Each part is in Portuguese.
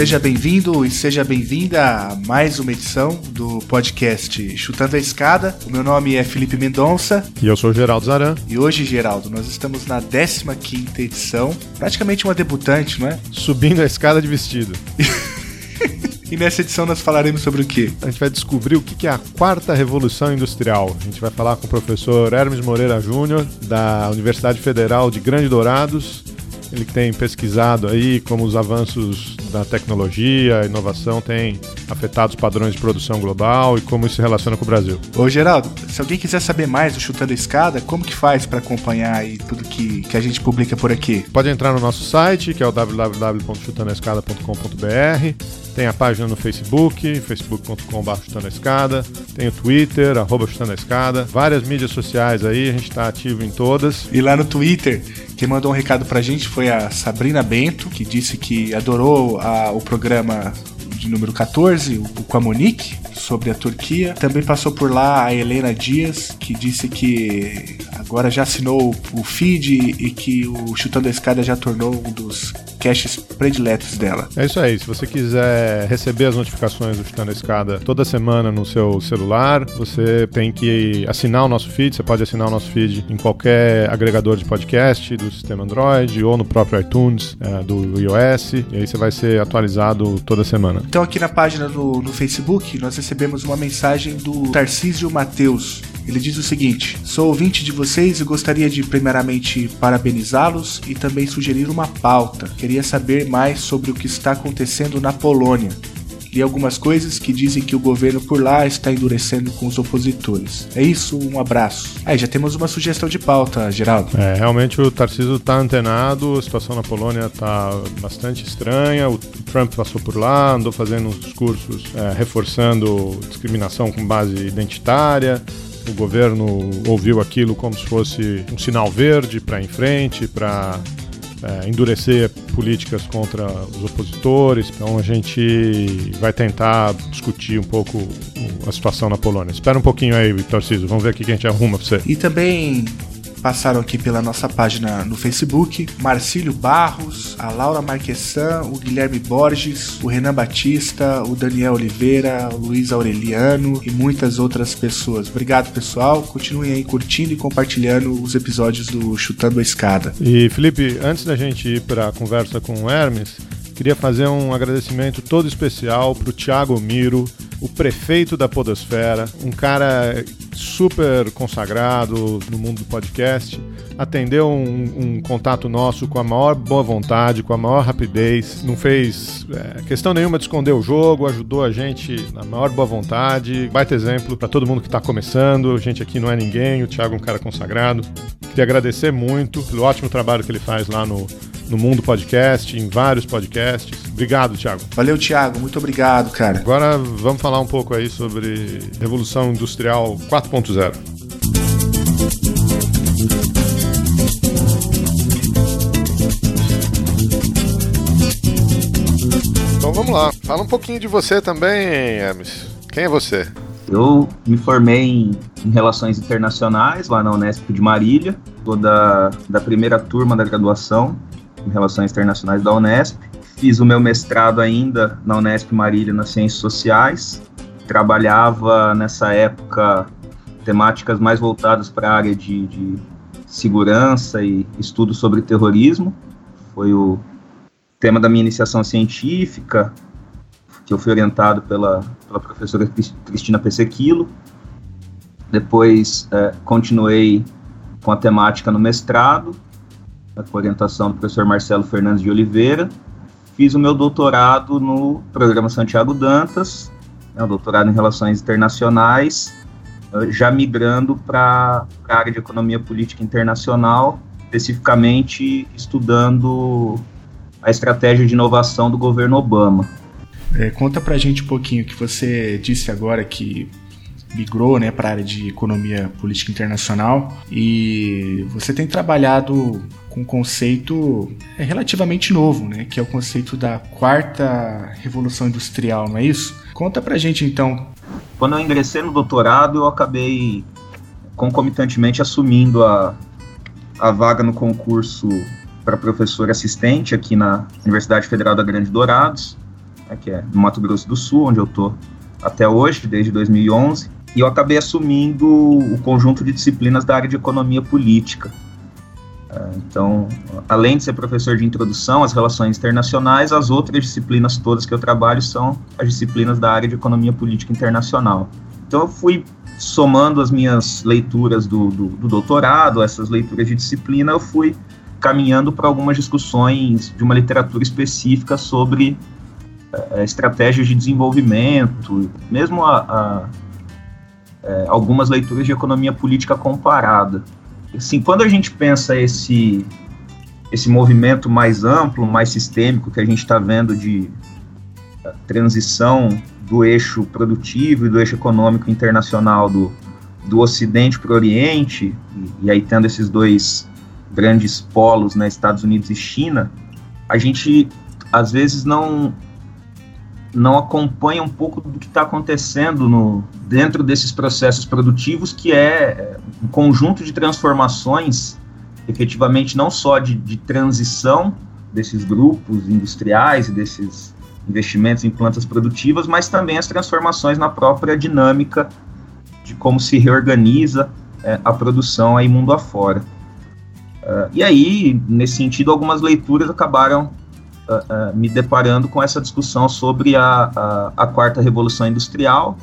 Seja bem-vindo e seja bem-vinda a mais uma edição do podcast Chutando a Escada. O meu nome é Felipe Mendonça. E eu sou Geraldo Zaran. E hoje, Geraldo, nós estamos na 15 edição. Praticamente uma debutante, não é? Subindo a escada de vestido. E nessa edição nós falaremos sobre o quê? A gente vai descobrir o que é a quarta revolução industrial. A gente vai falar com o professor Hermes Moreira Júnior, da Universidade Federal de Grande Dourados. Ele tem pesquisado aí como os avanços da tecnologia, a inovação têm afetado os padrões de produção global e como isso se relaciona com o Brasil. Ô Geraldo, se alguém quiser saber mais do Chutando a Escada, como que faz para acompanhar aí tudo que, que a gente publica por aqui? Pode entrar no nosso site, que é o www.chutandoescada.com.br. Tem a página no Facebook, facebook.com.br chutando a escada. Tem o Twitter, arroba chutando a escada. Várias mídias sociais aí, a gente está ativo em todas. E lá no Twitter, quem mandou um recado pra gente foi a Sabrina Bento, que disse que adorou a, o programa de número 14, o, com a Monique, sobre a Turquia. Também passou por lá a Helena Dias, que disse que agora já assinou o feed e que o Chutando a Escada já tornou um dos caches prediletos dela. É isso aí. Se você quiser receber as notificações do Chutando a Escada toda semana no seu celular, você tem que assinar o nosso feed. Você pode assinar o nosso feed em qualquer agregador de podcast do sistema Android ou no próprio iTunes é, do iOS. E aí você vai ser atualizado toda semana. Então aqui na página do, no Facebook nós recebemos uma mensagem do Tarcísio Mateus. Ele diz o seguinte: Sou ouvinte de vocês e gostaria de primeiramente parabenizá-los e também sugerir uma pauta. Queria saber mais sobre o que está acontecendo na Polônia. Li algumas coisas que dizem que o governo por lá está endurecendo com os opositores. É isso, um abraço. Aí já temos uma sugestão de pauta, Geraldo. É, realmente o Tarcísio está antenado, a situação na Polônia está bastante estranha. O Trump passou por lá, andou fazendo uns discursos é, reforçando discriminação com base identitária. O governo ouviu aquilo como se fosse um sinal verde para em frente, para é, endurecer políticas contra os opositores. Então a gente vai tentar discutir um pouco a situação na Polônia. Espera um pouquinho aí, Tarcísio. Vamos ver o que a gente arruma para você. E também passaram aqui pela nossa página no Facebook, Marcílio Barros, a Laura Marquessan, o Guilherme Borges, o Renan Batista, o Daniel Oliveira, o Luiz Aureliano e muitas outras pessoas. Obrigado, pessoal. Continuem aí curtindo e compartilhando os episódios do Chutando a Escada. E Felipe, antes da gente ir para a conversa com o Hermes, queria fazer um agradecimento todo especial para o Thiago Miro, o prefeito da Podosfera, um cara super consagrado no mundo do podcast, atendeu um, um, contato nosso com a maior boa vontade, com a maior rapidez, não fez é, questão nenhuma de esconder o jogo, ajudou a gente na maior boa vontade, baita exemplo para todo mundo que está começando, a gente aqui não é ninguém, o Thiago é um cara consagrado. Queria agradecer muito pelo ótimo trabalho que ele faz lá no no Mundo Podcast, em vários podcasts. Obrigado, Thiago. Valeu, Thiago. Muito obrigado, cara. Agora vamos falar um pouco aí sobre Revolução Industrial 4.0. Então vamos lá. Fala um pouquinho de você também, Hermes. Quem é você? Eu me formei em, em, Relações Internacionais lá na Unesp de Marília, sou da, da primeira turma da graduação em Relações Internacionais da Unesp. Fiz o meu mestrado ainda na Unesp Marília nas Ciências Sociais. Trabalhava nessa época temáticas mais voltadas para a área de, de segurança e estudo sobre terrorismo. Foi o tema da minha iniciação científica, que eu fui orientado pela, pela professora Cristina Pessequilo. Depois é, continuei com a temática no mestrado, com a orientação do professor Marcelo Fernandes de Oliveira. Fiz o meu doutorado no programa Santiago Dantas, né, um doutorado em Relações Internacionais, eh, já migrando para a área de Economia Política Internacional, especificamente estudando a estratégia de inovação do governo Obama. É, conta pra gente um pouquinho que você disse agora que migrou né, para a área de economia política internacional e você tem trabalhado com um conceito é, relativamente novo, né? Que é o conceito da quarta revolução industrial, não é isso? Conta pra gente então. Quando eu ingressei no doutorado, eu acabei concomitantemente assumindo a, a vaga no concurso para professor assistente aqui na Universidade Federal da Grande Dourados, né, que é no Mato Grosso do Sul, onde eu estou até hoje, desde 2011, e eu acabei assumindo o conjunto de disciplinas da área de economia política. É, então, além de ser professor de introdução às relações internacionais, as outras disciplinas todas que eu trabalho são as disciplinas da área de economia política internacional. Então, eu fui somando as minhas leituras do, do, do doutorado, essas leituras de disciplina, eu fui caminhando para algumas discussões de uma literatura específica sobre é, estratégias de desenvolvimento, mesmo a, a é, algumas leituras de economia política comparada. Assim, quando a gente pensa esse esse movimento mais amplo, mais sistêmico que a gente está vendo de transição do eixo produtivo e do eixo econômico internacional do, do Ocidente para o Oriente, e, e, aí tendo esses dois grandes polos, né, Estados Unidos e China, a gente às vezes não não acompanha um pouco do que está acontecendo no, dentro desses processos produtivos, que é um conjunto de transformações, efetivamente não só de, de transição desses grupos industriais e desses investimentos em plantas produtivas, mas também as transformações na própria dinâmica de como se reorganiza é, a produção aí mundo afora. Uh, e aí, nesse sentido, algumas leituras acabaram uh, me deparando com essa discussão sobre a, a, a, quarta revolução industrial,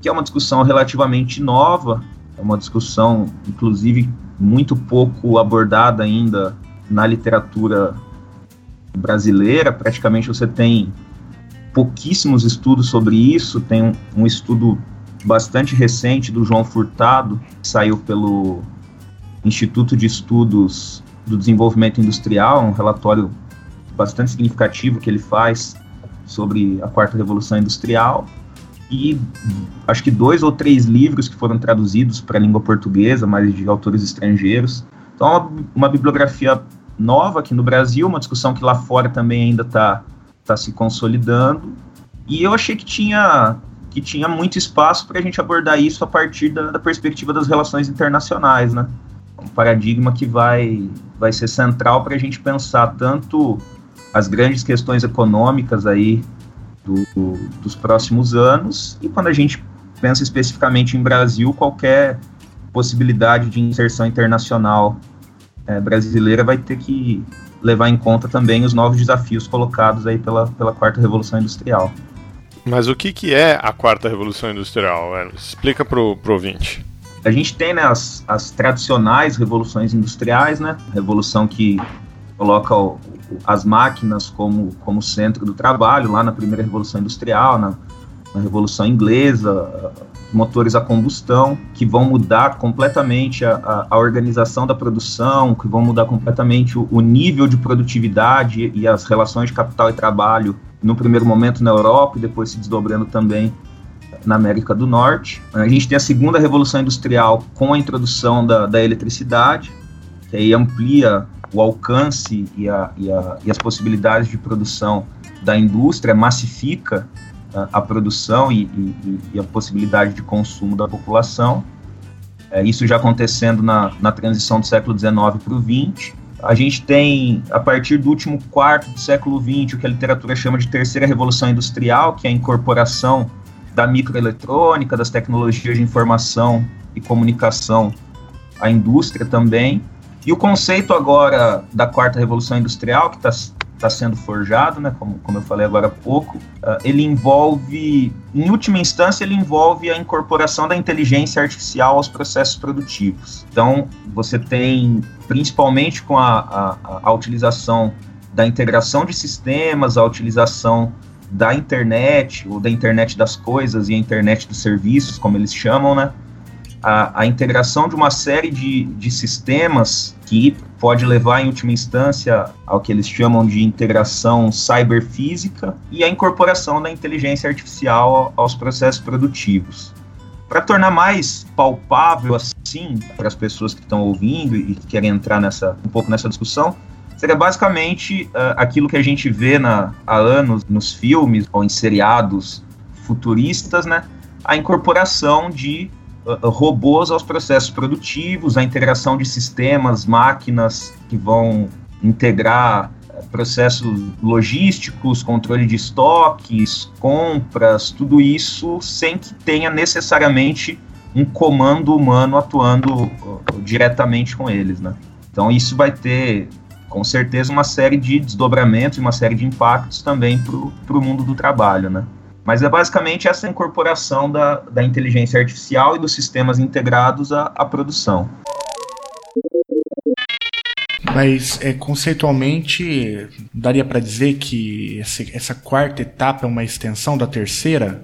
que é uma discussão relativamente nova, é uma discussão, inclusive, muito pouco abordada ainda na literatura brasileira. Praticamente você tem pouquíssimos estudos sobre isso. Tem um, um estudo bastante recente do João Furtado, que saiu pelo Instituto de Estudos do Desenvolvimento Industrial, um relatório bastante significativo que ele faz sobre a quarta revolução industrial e acho que dois ou três livros que foram traduzidos para a língua portuguesa, mas de autores estrangeiros. Então, é uma, uma bibliografia nova aqui no Brasil, uma discussão que lá fora também ainda está tá se consolidando. E eu achei que tinha, que tinha muito espaço para a gente abordar isso a partir da, da perspectiva das relações internacionais, né? Um paradigma que vai, vai ser central para a gente pensar tanto as grandes questões econômicas aí do, do, dos próximos anos e quando a gente pensa especificamente em Brasil, qualquer possibilidade de inserção internacional é, brasileira vai ter que levar em conta também os novos desafios colocados aí pela, pela quarta revolução industrial. Mas o que, que é a quarta revolução industrial? Explica para o ouvinte. A gente tem né, as, as tradicionais revoluções industriais, né? Revolução que coloca o, as máquinas como, como centro do trabalho, lá na primeira Revolução Industrial, na, na Revolução Inglesa, motores a combustão, que vão mudar completamente a, a, a, organização da produção, que vão mudar completamente o, o, nível de produtividade e as relações de capital e trabalho, no primeiro momento na Europa e depois se desdobrando também na América do Norte. A gente tem a segunda Revolução Industrial com a introdução da, da eletricidade, que aí amplia o alcance e, a, e, a, e as possibilidades de produção da indústria, massifica a, a produção e, e, e, a possibilidade de consumo da população. É, isso já acontecendo na, na transição do século XIX para o XX. A gente tem, a partir do último quarto do século XX, o que a literatura chama de terceira revolução industrial, que é a incorporação da microeletrônica, das tecnologias de informação e comunicação à indústria também. E o conceito agora da quarta revolução industrial, que está tá sendo forjado, né, como, como eu falei agora há pouco, uh, ele envolve, em última instância, ele envolve a incorporação da inteligência artificial aos processos produtivos. Então, você tem, principalmente com a, a, a utilização da integração de sistemas, a utilização da internet, ou da internet das coisas e a internet dos serviços, como eles chamam, né? A, a integração de uma série de, de sistemas que pode levar, em última instância, ao que eles chamam de integração cyberfísica e a incorporação da inteligência artificial aos processos produtivos. Para tornar mais palpável assim para as pessoas que estão ouvindo e que querem entrar nessa, um pouco nessa discussão, seria basicamente uh, aquilo que a gente vê na, há anos nos filmes ou em seriados futuristas, né? A incorporação de robôs aos processos produtivos, a integração de sistemas, máquinas que vão integrar processos logísticos, controle de estoques, compras, tudo isso sem que tenha necessariamente um comando humano atuando uh, diretamente com eles, né? Então isso vai ter com certeza uma série de desdobramentos e uma série de impactos também para o mundo do trabalho, né? Mas é basicamente essa incorporação da, da inteligência artificial e dos sistemas integrados à, à produção. Mas é, conceitualmente daria para dizer que essa, essa quarta etapa é uma extensão da terceira?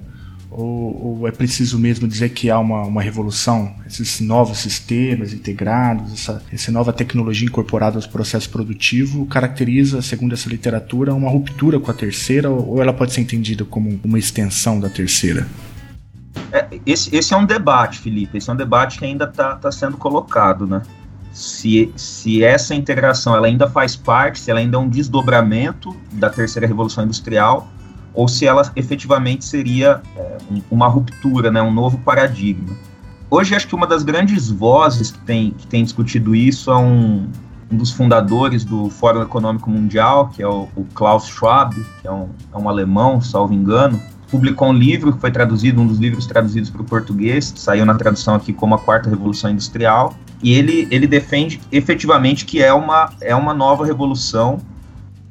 Ou, ou, é preciso mesmo dizer que há uma, uma revolução? Esses novos sistemas integrados, essa, essa nova tecnologia incorporada aos processos produtivos caracteriza, segundo essa literatura, uma ruptura com a terceira ou ela pode ser entendida como uma extensão da terceira? É, esse, esse é um debate, Felipe. Esse é um debate que ainda está tá sendo colocado, né? Se, se essa integração ela ainda faz parte, se ela ainda é um desdobramento da terceira revolução industrial, ou se ela efetivamente seria é, uma ruptura, né, um novo paradigma. Hoje, acho que uma das grandes vozes que tem, que tem discutido isso é um, um dos fundadores do Fórum Econômico Mundial, que é o, o Klaus Schwab, que é um, é um alemão, salvo engano, publicou um livro que foi traduzido, um dos livros traduzidos para o português, saiu na tradução aqui como A Quarta Revolução Industrial, e ele, ele defende efetivamente que é uma, é uma nova revolução,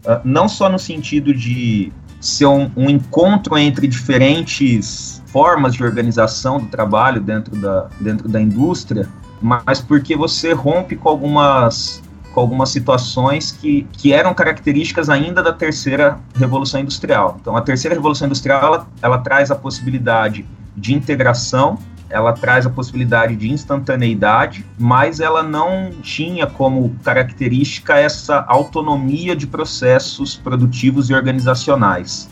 uh, não só no sentido de ser um, um, encontro entre diferentes formas de organização do trabalho dentro da, dentro da indústria, mas porque você rompe com algumas, com algumas situações que, que eram características ainda da terceira revolução industrial. Então, a terceira revolução industrial ela, ela traz a possibilidade de integração ela traz a possibilidade de instantaneidade, mas ela não tinha como característica essa autonomia de processos produtivos e organizacionais.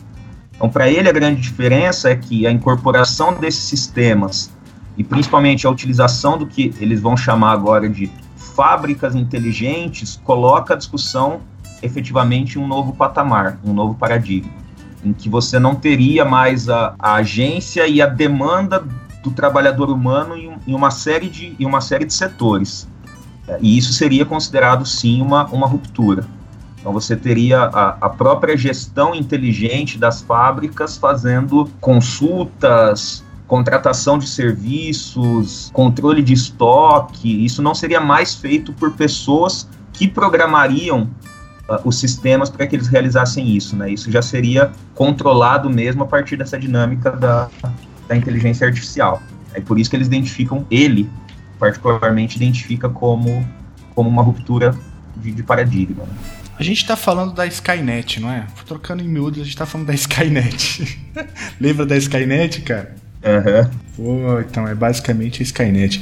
Então, para ele, a grande diferença é que a incorporação desses sistemas, e principalmente a utilização do que eles vão chamar agora de fábricas inteligentes, coloca a discussão efetivamente em um novo patamar, um novo paradigma, em que você não teria mais a, a agência e a demanda do trabalhador humano em, em, uma série de, em uma série de setores. É, e isso seria considerado, sim, uma, uma ruptura. Então, você teria a, a própria gestão inteligente das fábricas fazendo consultas, contratação de serviços, controle de estoque. Isso não seria mais feito por pessoas que programariam uh, os sistemas para que eles realizassem isso. Né? Isso já seria controlado mesmo a partir dessa dinâmica da, da inteligência artificial. É por isso que eles identificam, ele particularmente identifica como, como uma ruptura de, de paradigma. Né? A gente está falando da Skynet, não é? Trocando em miúdos, a gente está falando da Skynet. Lembra da Skynet, cara? Aham. Uhum. Pô, então é basicamente a Skynet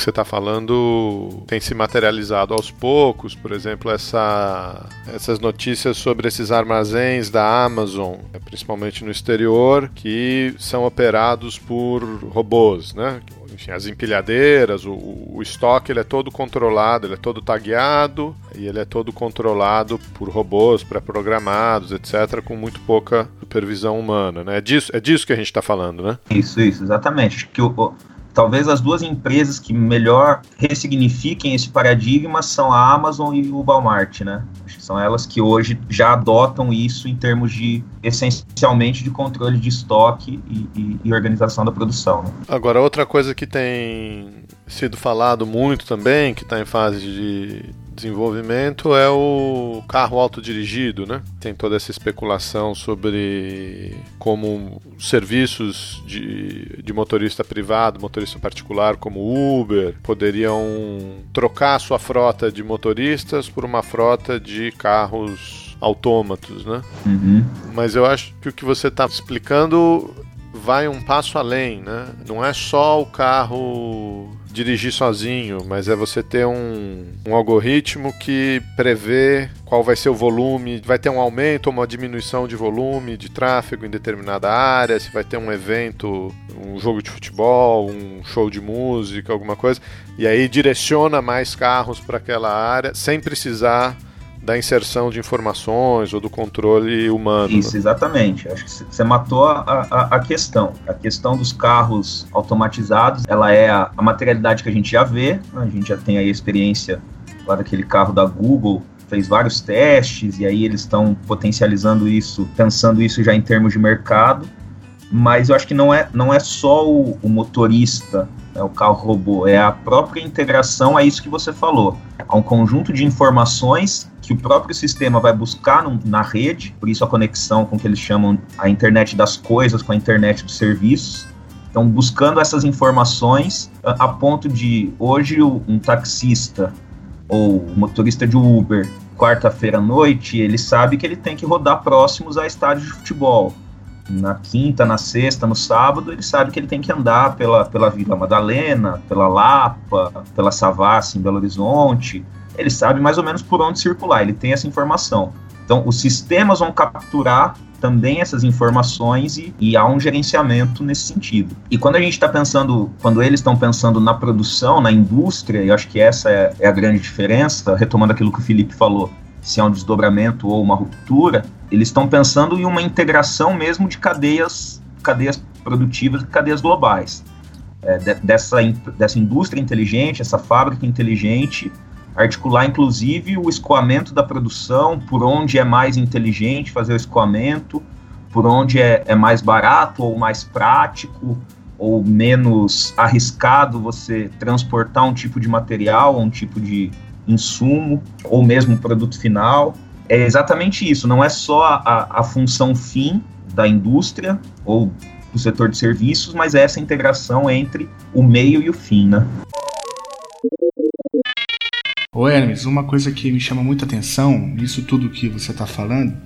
que você está falando tem se materializado aos poucos, por exemplo, essa, essas notícias sobre esses armazéns da Amazon, principalmente no exterior, que são operados por robôs, né? Enfim, as empilhadeiras, o, o estoque ele é todo controlado, ele é todo tagueado e ele é todo controlado por robôs pré-programados, etc., com muito pouca supervisão humana, né? É disso, é disso que a gente está falando, né? Isso, isso, exatamente. Que o, talvez as duas empresas que melhor ressignifiquem esse paradigma são a Amazon e o Walmart, né? São elas que hoje já adotam isso em termos de, essencialmente, de controle de estoque e, e, e organização da produção. Né? Agora, outra coisa que tem sido falado muito também, que está em fase de desenvolvimento é o carro autodirigido, né? Tem toda essa especulação sobre como serviços de, de motorista privado, motorista particular como Uber, poderiam trocar sua frota de motoristas por uma frota de carros autômatos, né? Uhum. Mas eu acho que o que você está explicando vai um passo além, né? Não é só o carro dirigir sozinho, mas é você ter um, um algoritmo que prevê qual vai ser o volume, vai ter um aumento ou uma diminuição de volume de tráfego em determinada área, se vai ter um evento, um jogo de futebol, um show de música, alguma coisa, e aí direciona mais carros para aquela área sem precisar da inserção de informações ou do controle humano. Isso, exatamente. Acho que você matou a, a, a, questão. A questão dos carros automatizados, ela é a, a materialidade que a gente já vê, né? a gente já tem aí a experiência lá daquele carro da Google, fez vários testes e aí eles estão potencializando isso, pensando isso já em termos de mercado. Mas eu acho que não é, não é só o, o motorista, né, o carro robô, é a própria integração, é isso que você falou. Há um conjunto de informações que o próprio sistema vai buscar no, na rede, por isso a conexão com o que eles chamam a internet das coisas com a internet dos serviços. Então, buscando essas informações a, a ponto de hoje um taxista ou motorista de Uber, quarta-feira à noite, ele sabe que ele tem que rodar próximos a estádios de futebol. Na quinta, na sexta, no sábado, ele sabe que ele tem que andar pela, pela Vila Madalena, pela Lapa, pela Savassi em Belo Horizonte, ele sabe mais ou menos por onde circular, ele tem essa informação. Então, os sistemas vão capturar também essas informações e, e, há um gerenciamento nesse sentido. E quando a gente está pensando, quando eles estão pensando na produção, na indústria, e acho que essa é, é, a grande diferença, retomando aquilo que o Felipe falou, se é um desdobramento ou uma ruptura, eles estão pensando em uma integração mesmo de cadeias, cadeias produtivas, cadeias globais. É, de, dessa, dessa indústria inteligente, essa fábrica inteligente, articular inclusive o escoamento da produção, por onde é mais inteligente fazer o escoamento, por onde é, é mais barato ou mais prático ou menos arriscado você transportar um tipo de material, um tipo de insumo ou mesmo produto final. É exatamente isso, não é só a, a função fim da indústria ou do setor de serviços, mas é essa integração entre o meio e o fim, né? Ô Hermes, uma coisa que me chama muita atenção nisso tudo que você está falando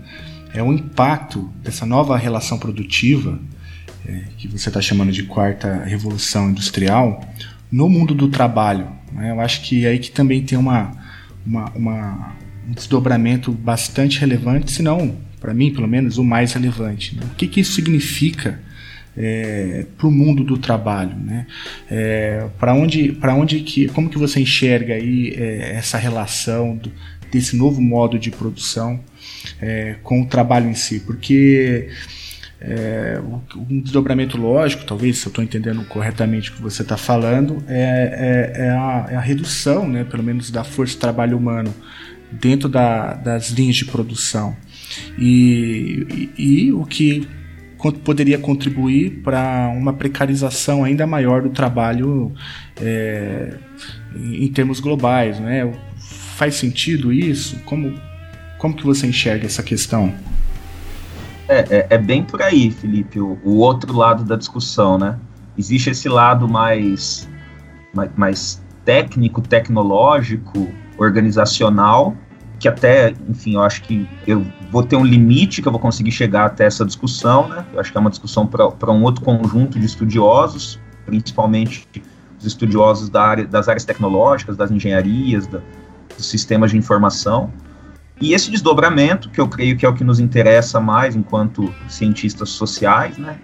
é o impacto dessa nova relação produtiva, é, que você está chamando de quarta revolução industrial, no mundo do trabalho. Né? Eu acho que é aí que também tem uma, uma, uma um desdobramento bastante relevante, se não, para mim, pelo menos, o mais relevante. Né? O que, que isso significa é, para o mundo do trabalho, né? É, para onde, para onde que, como que você enxerga aí é, essa relação do, desse novo modo de produção é, com o trabalho em si? Porque é, um desdobramento lógico, talvez se eu estou entendendo corretamente o que você está falando, é, é, é, a, é, a, redução, né, pelo menos da força de trabalho humano dentro da, das linhas de produção. E, e, e o que poderia contribuir para uma precarização ainda maior do trabalho é, em termos globais, né? Faz sentido isso? Como, como que você enxerga essa questão? É, é, é bem por aí, Felipe, o, o, outro lado da discussão, né? Existe esse lado mais, mais, mais técnico, tecnológico, organizacional, que até, enfim, eu acho que eu vou ter um limite que eu vou conseguir chegar até essa discussão, né? Eu acho que é uma discussão para um outro conjunto de estudiosos, principalmente os estudiosos da área, das áreas tecnológicas, das engenharias, da, dos sistemas de informação. E esse desdobramento, que eu creio que é o que nos interessa mais enquanto cientistas sociais, né,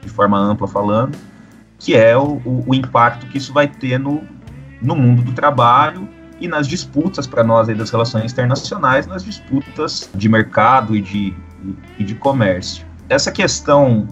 de forma ampla falando, que é o, o, o impacto que isso vai ter no, no mundo do trabalho e nas disputas para nós aí das relações internacionais, nas disputas de mercado e de, e de comércio. Essa questão,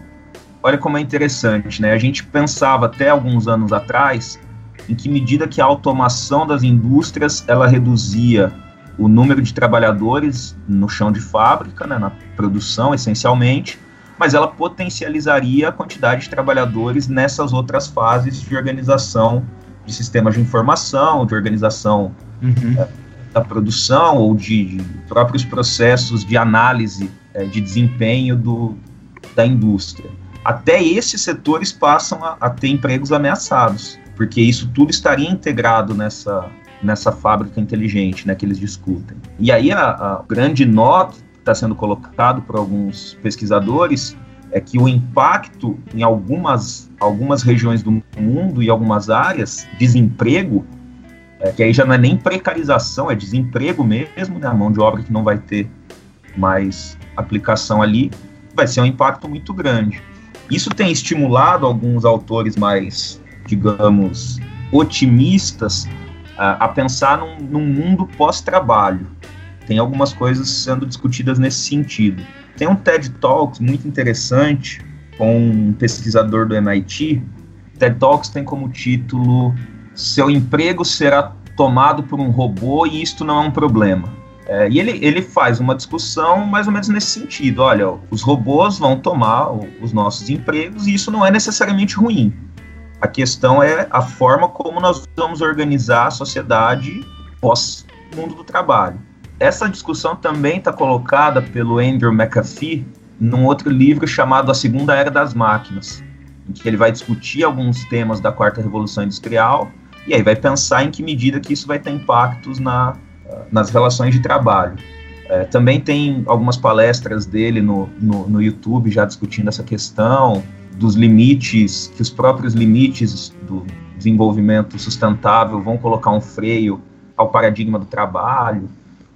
olha como é interessante, né? A gente pensava até alguns anos atrás em que medida que a automação das indústrias ela reduzia o número de trabalhadores no chão de fábrica, né, na produção essencialmente, mas ela potencializaria a quantidade de trabalhadores nessas outras fases de organização de sistemas de informação, de organização uhum. é, da produção ou de, de, próprios processos de análise é, de desempenho do, da indústria. Até esses setores passam a, a, ter empregos ameaçados, porque isso tudo estaria integrado nessa, nessa fábrica inteligente né, que eles discutem. E aí a, a grande nota que está sendo colocado por alguns pesquisadores é que o impacto em algumas, algumas regiões do mundo e algumas áreas, desemprego, é, que aí já não é nem precarização, é desemprego mesmo, né, a mão de obra que não vai ter mais aplicação ali, vai ser um impacto muito grande. Isso tem estimulado alguns autores mais, digamos, otimistas a, a pensar num, num mundo pós-trabalho. Tem algumas coisas sendo discutidas nesse sentido. Tem um TED Talks muito interessante com um pesquisador do MIT. TED Talks tem como título Seu emprego será tomado por um robô e isto não é um problema. É, e ele, ele faz uma discussão mais ou menos nesse sentido: olha, os robôs vão tomar os nossos empregos e isso não é necessariamente ruim. A questão é a forma como nós vamos organizar a sociedade pós-mundo do trabalho. Essa discussão também está colocada pelo Andrew McAfee num outro livro chamado A Segunda Era das Máquinas, em que ele vai discutir alguns temas da quarta revolução industrial e aí vai pensar em que medida que isso vai ter impactos na, nas relações de trabalho. É, também tem algumas palestras dele no, no, no, YouTube já discutindo essa questão dos limites, que os próprios limites do desenvolvimento sustentável vão colocar um freio ao paradigma do trabalho.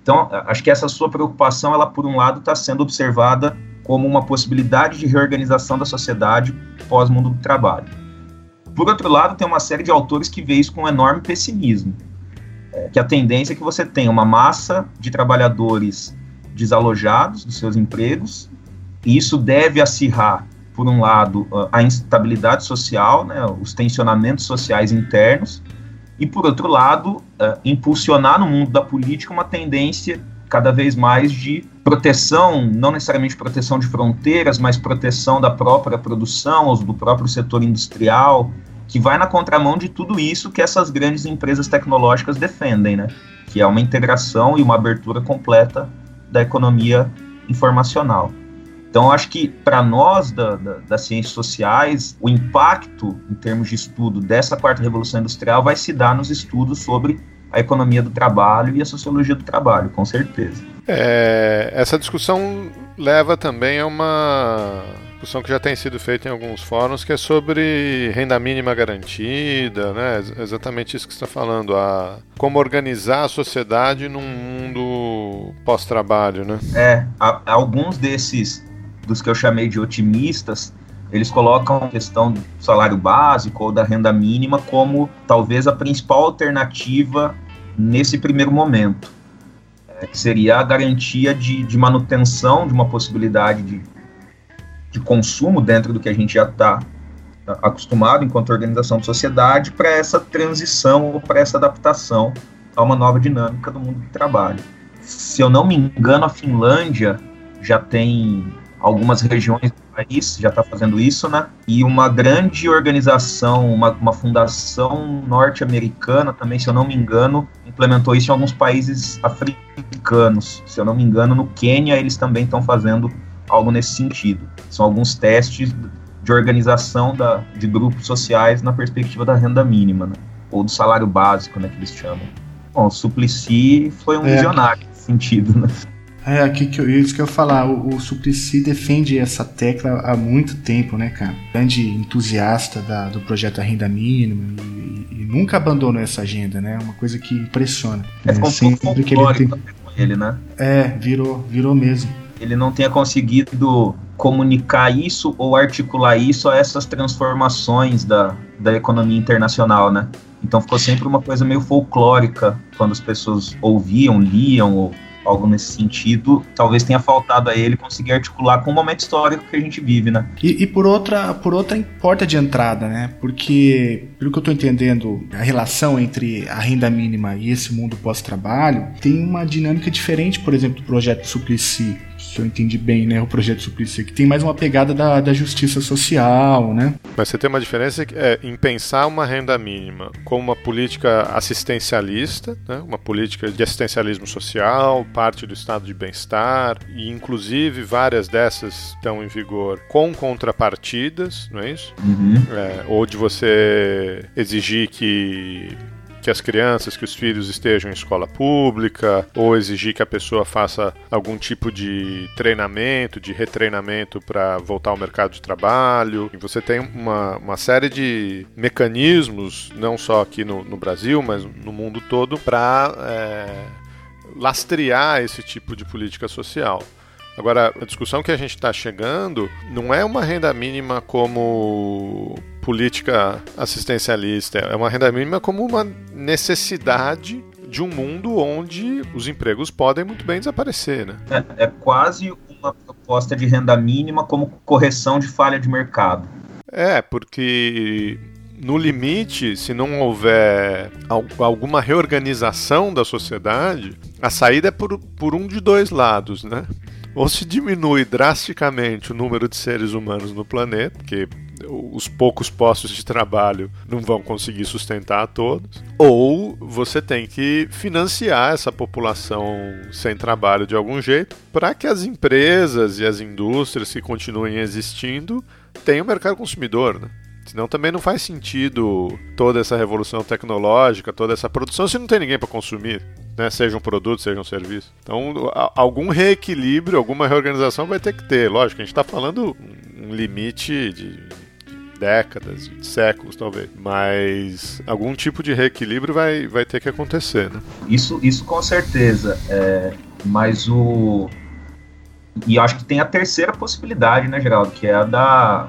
Então, acho que essa sua preocupação, ela por um lado está sendo observada como uma possibilidade de reorganização da sociedade pós-mundo do trabalho. Por outro lado, tem uma série de autores que vê isso com um enorme pessimismo é, que a tendência é que você tenha uma massa de trabalhadores desalojados dos seus empregos, e isso deve acirrar, por um lado, a instabilidade social, né, os tensionamentos sociais internos, e, por outro lado, uh, impulsionar no mundo da política uma tendência cada vez mais de proteção, não necessariamente proteção de fronteiras, mas proteção da própria produção, do próprio setor industrial, que vai na contramão de tudo isso que essas grandes empresas tecnológicas defendem, né? Que é uma integração e uma abertura completa da economia informacional. Então, acho que para nós da, da, das ciências sociais, o impacto em termos de estudo dessa quarta revolução industrial vai se dar nos estudos sobre a economia do trabalho e a sociologia do trabalho, com certeza. É, essa discussão leva também a uma discussão que já tem sido feita em alguns fóruns, que é sobre renda mínima garantida, né? Exatamente isso que você está falando, a como organizar a sociedade num mundo pós-trabalho, né? É, a, alguns desses dos que eu chamei de otimistas, eles colocam a questão do salário básico ou da renda mínima como talvez a principal alternativa nesse primeiro momento, é, que seria a garantia de, de manutenção de uma possibilidade de de consumo dentro do que a gente já está acostumado enquanto organização de sociedade para essa transição ou para essa adaptação a uma nova dinâmica do mundo do trabalho. Se eu não me engano, a Finlândia já tem algumas regiões do país já está fazendo isso, né? E uma grande organização, uma, uma fundação norte-americana também, se eu não me engano, implementou isso em alguns países africanos. Se eu não me engano, no Quênia eles também estão fazendo algo nesse sentido. São alguns testes de organização da, de grupos sociais na perspectiva da renda mínima, né? ou do salário básico, né, que eles chamam. Bom, o Suplicy foi um é. visionário nesse sentido, né? É, aqui que eu, isso que eu ia falar, o, o Suplicy defende essa tecla há muito tempo, né, cara? Grande entusiasta da, do projeto da renda mínima e, e, nunca abandonou essa agenda, né? Uma coisa que impressiona. É, é sempre que ele tem... ele, né? É, virou, virou mesmo ele não tenha conseguido comunicar isso ou articular isso a essas transformações da, da economia internacional, né? Então ficou sempre uma coisa meio folclórica quando as pessoas ouviam, liam ou algo nesse sentido, talvez tenha faltado a ele conseguir articular com o momento histórico que a gente vive, né? E, e por outra por outra porta de entrada, né? Porque, pelo que eu estou entendendo, a relação entre a renda mínima e esse mundo pós-trabalho tem uma dinâmica diferente, por exemplo, do projeto Suplicy se eu entendi bem, né, o projeto Suplicy, que tem mais uma pegada da, da justiça social, né? Mas você tem uma diferença é, em pensar uma renda mínima como uma política assistencialista, né, uma política de assistencialismo social, parte do estado de bem-estar, e inclusive várias dessas estão em vigor com contrapartidas, não é isso? Uhum. É, ou de você exigir que que as crianças, que os filhos estejam em escola pública, ou exigir que a pessoa faça algum tipo de treinamento, de retreinamento para voltar ao mercado de trabalho. E você tem uma, uma série de mecanismos, não só aqui no, no Brasil, mas no mundo todo, para é, lastrear esse tipo de política social. Agora, a discussão que a gente está chegando não é uma renda mínima como política assistencialista, é uma renda mínima como uma necessidade de um mundo onde os empregos podem muito bem desaparecer, né? É, é quase uma proposta de renda mínima como correção de falha de mercado. É, porque no limite, se não houver alguma reorganização da sociedade, a saída é por, por um de dois lados, né? Ou se diminui drasticamente o número de seres humanos no planeta, porque os poucos postos de trabalho não vão conseguir sustentar a todos, ou você tem que financiar essa população sem trabalho de algum jeito para que as empresas e as indústrias que continuem existindo tenham mercado consumidor, né? Senão também não faz sentido toda essa revolução tecnológica, toda essa produção, se não tem ninguém para consumir, né? seja um produto, seja um serviço. Então, algum reequilíbrio, alguma reorganização vai ter que ter. Lógico, a gente está falando um limite de décadas, de séculos talvez, mas algum tipo de reequilíbrio vai, vai ter que acontecer, né? Isso, isso com certeza, é, mas o e acho que tem a terceira possibilidade, né, Geraldo, que é a da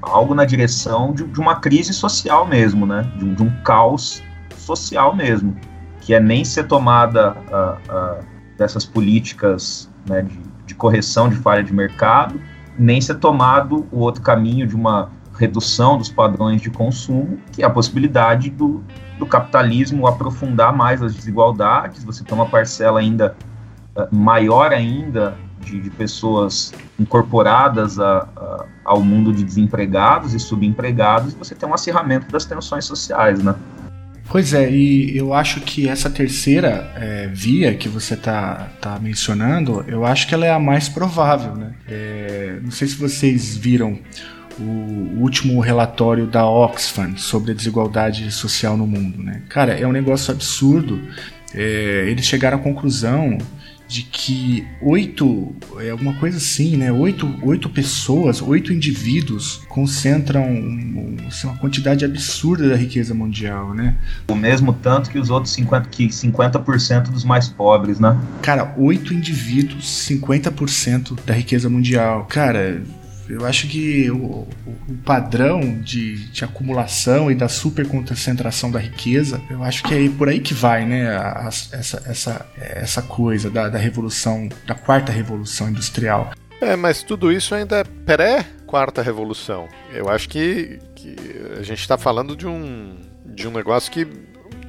algo na direção de, de uma crise social mesmo, né, de, de, um caos social mesmo, que é nem ser tomada uh, uh, dessas políticas né, de, de correção de falha de mercado, nem ser tomado o outro caminho de uma redução dos padrões de consumo, que é a possibilidade do, do capitalismo aprofundar mais as desigualdades, você tem uma parcela ainda uh, maior ainda de, de pessoas incorporadas a, a, ao mundo de desempregados e subempregados, e você tem um acirramento das tensões sociais, né? Pois é, e eu acho que essa terceira é, via que você está tá mencionando, eu acho que ela é a mais provável, né? É, não sei se vocês viram o último relatório da Oxfam sobre a desigualdade social no mundo, né? Cara, é um negócio absurdo. É, eles chegaram à conclusão de que oito, é alguma coisa assim, né? Oito, oito pessoas, oito indivíduos concentram assim, uma quantidade absurda da riqueza mundial, né? O mesmo tanto que os outros 50%, que 50% dos mais pobres, né? Cara, oito indivíduos, 50% da riqueza mundial. Cara, eu acho que o, o padrão de, de, acumulação e da superconcentração da riqueza, eu acho que é por aí que vai, né? A, a, essa, essa, essa coisa da, da revolução, da quarta revolução industrial. É, mas tudo isso ainda é pré-quarta revolução. Eu acho que, que a gente está falando de um, de um negócio que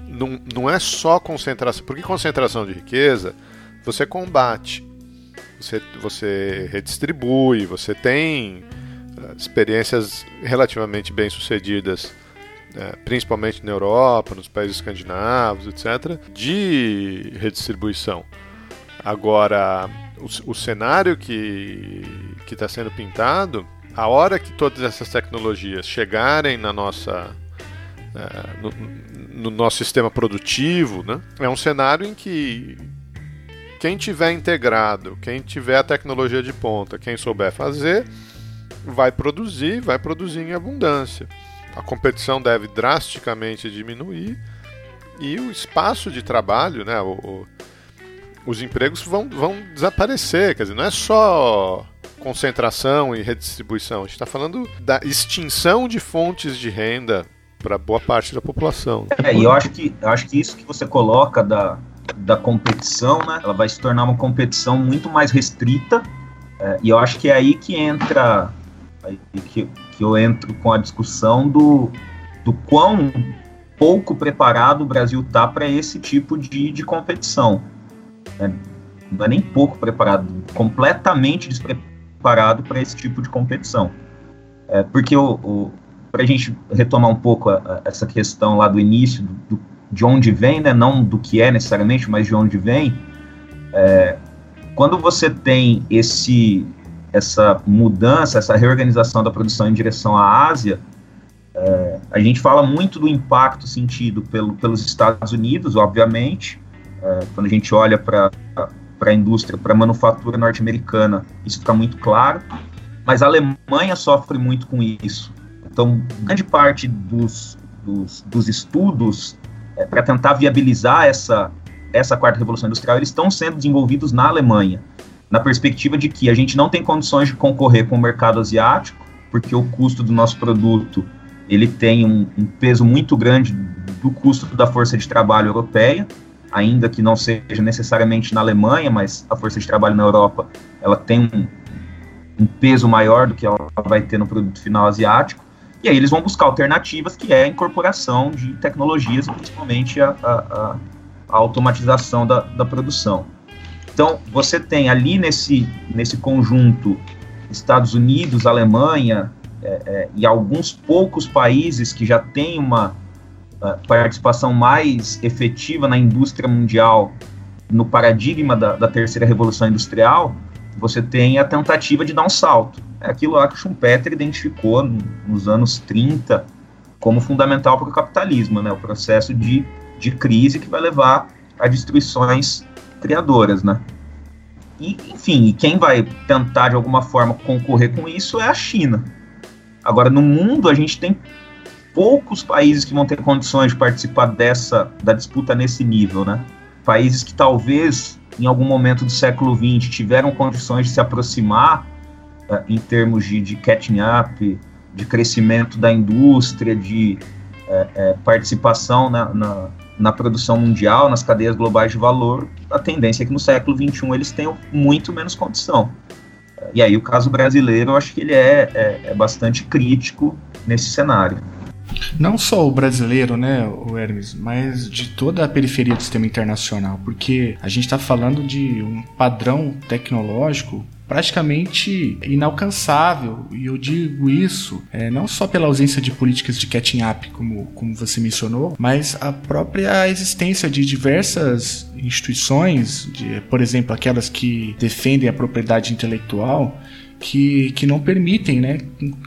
não, não é só concentração. Porque concentração de riqueza você combate você, você redistribui, você tem uh, experiências relativamente bem sucedidas, uh, principalmente na Europa, nos países escandinavos, etc., de redistribuição. Agora, o, o cenário que está sendo pintado, a hora que todas essas tecnologias chegarem na nossa uh, no, no, nosso sistema produtivo, né? é um cenário em que quem tiver integrado, quem tiver a tecnologia de ponta, quem souber fazer, vai produzir, vai produzir em abundância. A competição deve drasticamente diminuir e o espaço de trabalho, né, o, o, os empregos vão, vão desaparecer. Quer dizer, não é só concentração e redistribuição, a gente está falando da extinção de fontes de renda para boa parte da população. É, e eu acho que, eu acho que isso que você coloca da, da competição, né? Ela vai se tornar uma competição muito mais restrita. É, e eu acho que é aí que entra, aí que, que eu entro com a discussão do, do quão pouco preparado o Brasil está para esse tipo de, de competição. É, não é nem pouco preparado, completamente despreparado para esse tipo de competição. É, porque o, o para a gente retomar um pouco a, a, essa questão lá do início do, do de onde vem, né, não do que é necessariamente, mas de onde vem, é, quando você tem esse, essa mudança, essa reorganização da produção em direção à Ásia, É, a gente fala muito do impacto sentido pelo, pelos Estados Unidos, obviamente. É, quando a gente olha para a indústria, para a manufatura norte-americana, isso fica muito claro. Mas a Alemanha sofre muito com isso. Então, grande parte dos, dos, dos estudos é, para tentar viabilizar essa, essa quarta revolução industrial, eles estão sendo desenvolvidos na Alemanha, na perspectiva de que a gente não tem condições de concorrer com o mercado asiático, porque o custo do nosso produto ele tem um, um peso muito grande do custo da força de trabalho europeia, ainda que não seja necessariamente na Alemanha, mas a força de trabalho na Europa ela tem um, um peso maior do que ela vai ter no produto final asiático. E aí eles vão buscar alternativas, que é a incorporação de tecnologias, principalmente a, a, a automatização da, da produção. Então, você tem ali nesse, nesse conjunto Estados Unidos, Alemanha é, é, e alguns poucos países que já têm uma uh, participação mais efetiva na indústria mundial, no paradigma da, da terceira revolução industrial, você tem a tentativa de dar um salto. É aquilo lá que Schumpeter identificou nos anos 30 como fundamental para o capitalismo, né? o processo de, de crise que vai levar a destruições criadoras. Né? E, enfim, quem vai tentar de alguma forma concorrer com isso é a China. Agora, no mundo, a gente tem poucos países que vão ter condições de participar dessa da disputa nesse nível, né? Países que talvez em algum momento do século XX tiveram condições de se aproximar uh, em termos de, de catching up, de crescimento da indústria, de uh, uh, participação na, na, na, produção mundial, nas cadeias globais de valor, a tendência é que no século XXI eles tenham muito menos condição. E aí o caso brasileiro, eu acho que ele é, é, é bastante crítico nesse cenário. Não só o brasileiro, né, o Hermes, mas de toda a periferia do sistema internacional, porque a gente está falando de um padrão tecnológico praticamente inalcançável. E eu digo isso é, não só pela ausência de políticas de catching up, como, como você mencionou, mas a própria existência de diversas instituições, de, por exemplo, aquelas que defendem a propriedade intelectual, que, que não permitem né,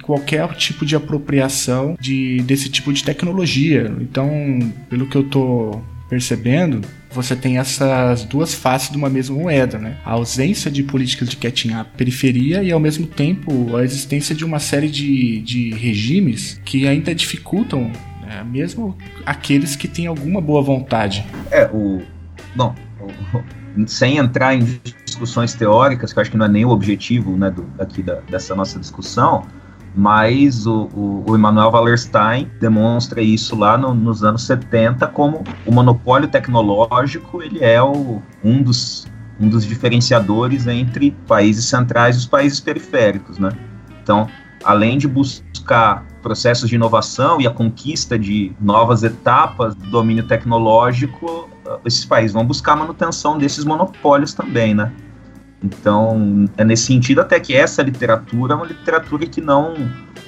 qualquer tipo de apropriação de, desse tipo de tecnologia. Então, pelo que eu estou percebendo, você tem essas duas faces de uma mesma moeda, né? A ausência de políticas de catching up periferia e, ao mesmo tempo, a existência de uma série de, de regimes que ainda dificultam né, mesmo aqueles que têm alguma boa vontade. É, o... Bom, sem entrar em discussões teóricas, que eu acho que não é nem o objetivo né, do, daqui da, dessa nossa discussão, mas o, o, o Emmanuel Wallerstein demonstra isso lá no, nos anos 70 como o monopólio tecnológico ele é o, um, dos, um dos diferenciadores entre países centrais e os países periféricos, né? Então, além de buscar processos de inovação e a conquista de novas etapas do domínio tecnológico, esses países vão buscar a manutenção desses monopólios também, né? Então, é nesse sentido até que essa literatura é uma literatura que não,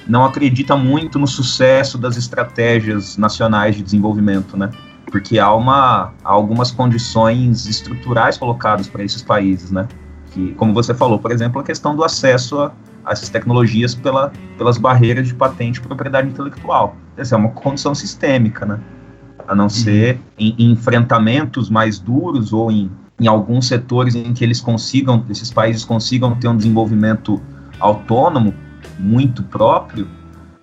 não acredita muito no sucesso das estratégias nacionais de desenvolvimento, né? Porque há, uma, há algumas condições estruturais colocadas para esses países, né? Que, como você falou, por exemplo, a questão do acesso a, essas tecnologias pela, pelas barreiras de patente e propriedade intelectual. Essa é uma condição sistêmica, né? A não uhum. ser em, em enfrentamentos mais duros ou em em alguns setores em que eles consigam, esses países consigam ter um desenvolvimento autônomo, muito próprio,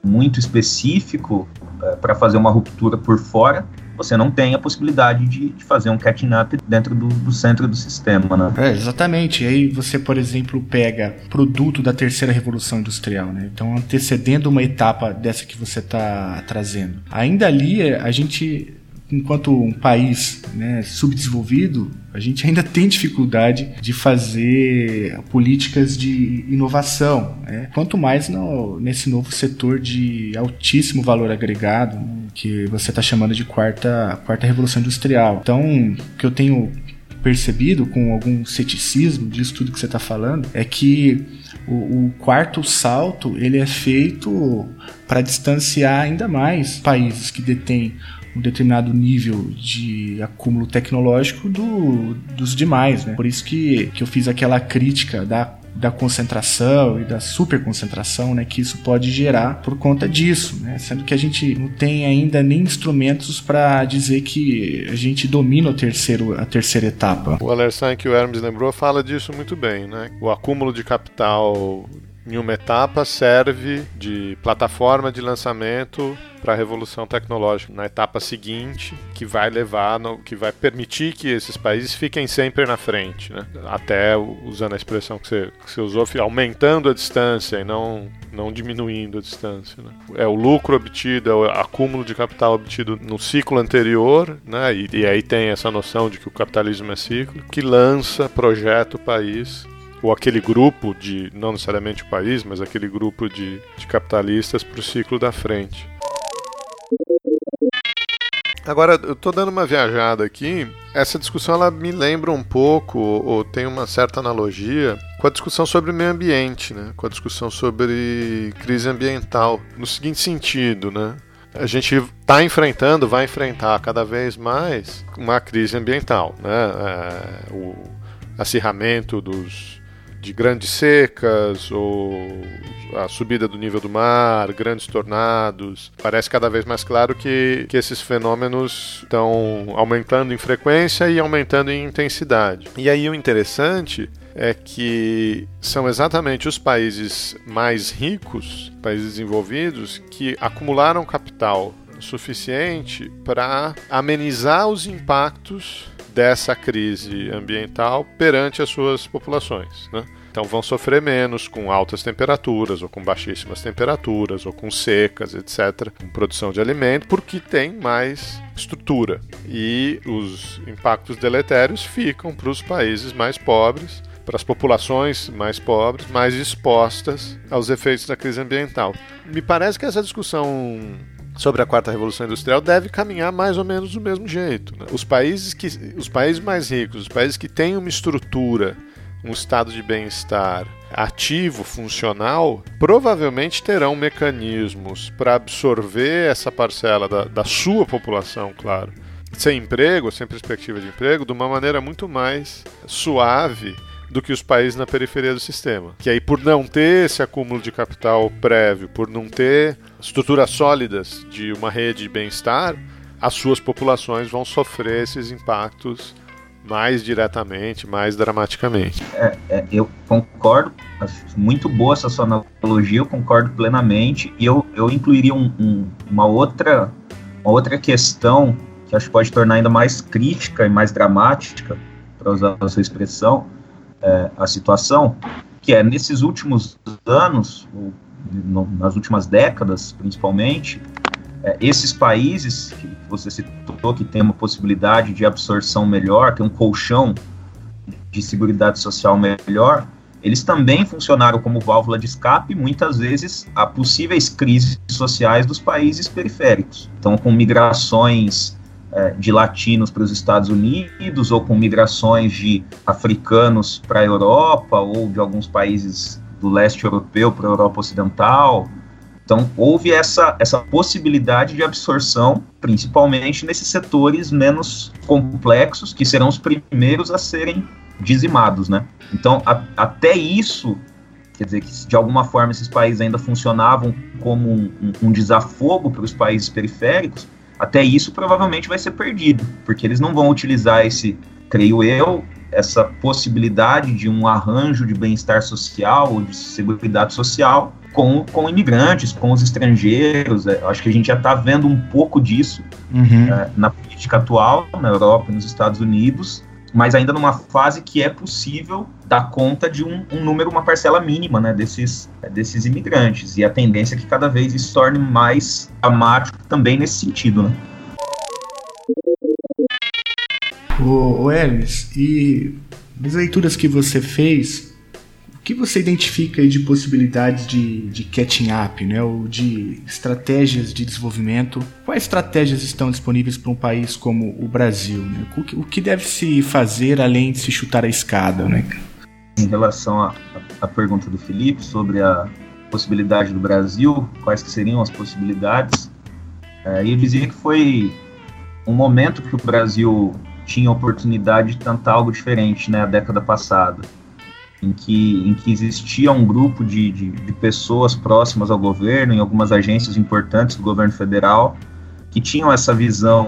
muito específico, é, para fazer uma ruptura por fora, você não tem a possibilidade de, de fazer um catching up dentro do, do, centro do sistema, né? É, exatamente. Aí você, por exemplo, pega produto da terceira revolução industrial, né? Então, antecedendo uma etapa dessa que você está trazendo. Ainda ali, a gente enquanto um país né, subdesenvolvido, a gente ainda tem dificuldade de fazer políticas de inovação. Né? Quanto mais no, nesse novo setor de altíssimo valor agregado, né, que você está chamando de quarta, quarta revolução industrial. Então, o que eu tenho percebido com algum ceticismo disso tudo que você está falando é que o, o, quarto salto ele é feito para distanciar ainda mais países que detêm um determinado nível de acúmulo tecnológico do, dos demais, né? Por isso que, que eu fiz aquela crítica da da concentração e da superconcentração né, que isso pode gerar por conta disso, né? sendo que a gente não tem ainda nem instrumentos para dizer que a gente domina o terceiro, a terceira etapa. O Alersan que o Hermes lembrou fala disso muito bem, né? O acúmulo de capital em uma etapa serve de plataforma de lançamento para a revolução tecnológica na etapa seguinte, que vai levar, no, que vai permitir que esses países fiquem sempre na frente, né? até usando a expressão que você, que você usou, aumentando a distância e não, não diminuindo a distância. Né? É o lucro obtido, é o acúmulo de capital obtido no ciclo anterior, né? e, e aí tem essa noção de que o capitalismo é ciclo, que lança, projeta o país ou aquele grupo de, não necessariamente o país, mas aquele grupo de, de capitalistas para o ciclo da frente. Agora, eu estou dando uma viajada aqui. Essa discussão ela me lembra um pouco, ou tem uma certa analogia, com a discussão sobre meio ambiente, né? com a discussão sobre crise ambiental. No seguinte sentido, né? a gente está enfrentando, vai enfrentar cada vez mais uma crise ambiental. Né? É, o acirramento dos de grandes secas ou a subida do nível do mar, grandes tornados. Parece cada vez mais claro que, que esses fenômenos estão aumentando em frequência e aumentando em intensidade. E aí o interessante é que são exatamente os países mais ricos, países desenvolvidos, que acumularam capital suficiente para amenizar os impactos dessa crise ambiental perante as suas populações. Né? Então vão sofrer menos com altas temperaturas, ou com baixíssimas temperaturas, ou com secas, etc., com produção de alimento, porque tem mais estrutura. E os impactos deletérios ficam para os países mais pobres, para as populações mais pobres, mais expostas aos efeitos da crise ambiental. Me parece que essa discussão sobre a quarta revolução industrial deve caminhar mais ou menos do mesmo jeito. Né? Os países que os países mais ricos, os países que têm uma estrutura, um estado de bem-estar ativo, funcional, provavelmente terão mecanismos para absorver essa parcela da, da sua população, claro, sem emprego, sem perspectiva de emprego, de uma maneira muito mais suave do que os países na periferia do sistema. Que aí, por não ter esse acúmulo de capital prévio, por não ter estruturas sólidas de uma rede de bem-estar, as suas populações vão sofrer esses impactos mais diretamente, mais dramaticamente. É, é, eu concordo, muito boa essa sua analogia, eu concordo plenamente, e eu, eu incluiria um, um, uma, outra, uma outra questão que acho que pode tornar ainda mais crítica e mais dramática, para usar a sua expressão, é, a situação, que é nesses últimos anos, no, nas últimas décadas principalmente, é, esses países que você citou que tem uma possibilidade de absorção melhor, tem um colchão de segurança social melhor, eles também funcionaram como válvula de escape, muitas vezes, a possíveis crises sociais dos países periféricos. Então, com migrações de latinos para os Estados Unidos ou com migrações de africanos para a Europa ou de alguns países do leste europeu para a Europa Ocidental. Então, houve essa, essa possibilidade de absorção, principalmente nesses setores menos complexos, que serão os primeiros a serem dizimados, né? Então, a, até isso, quer dizer, que de alguma forma esses países ainda funcionavam como um, um, um desafogo para os países periféricos, até isso provavelmente vai ser perdido, porque eles não vão utilizar esse, creio eu, essa possibilidade de um arranjo de bem-estar social ou de segurança social com, com imigrantes, com os estrangeiros. É, acho que a gente já está vendo um pouco disso uhum. é, na política atual, na Europa e nos Estados Unidos, mas ainda numa fase que é possível dar conta de um, um número, uma parcela mínima né, desses, desses imigrantes. E a tendência é que cada vez isso torne mais dramático também nesse sentido. Né? O, Hermes, e nas leituras que você fez, que você identifica aí de possibilidades de, de catching up, né, ou de estratégias de desenvolvimento? Quais estratégias estão disponíveis para um país como o Brasil? Né? O, que, o que deve se fazer além de se chutar a escada? Né? Em relação à, pergunta do Felipe sobre a possibilidade do Brasil, quais que seriam as possibilidades, é, eu dizia que foi um momento que o Brasil tinha a oportunidade de tentar algo diferente, né, década passada em que, em que existia um grupo de, de, de pessoas próximas ao governo, em algumas agências importantes do governo federal, que tinham essa visão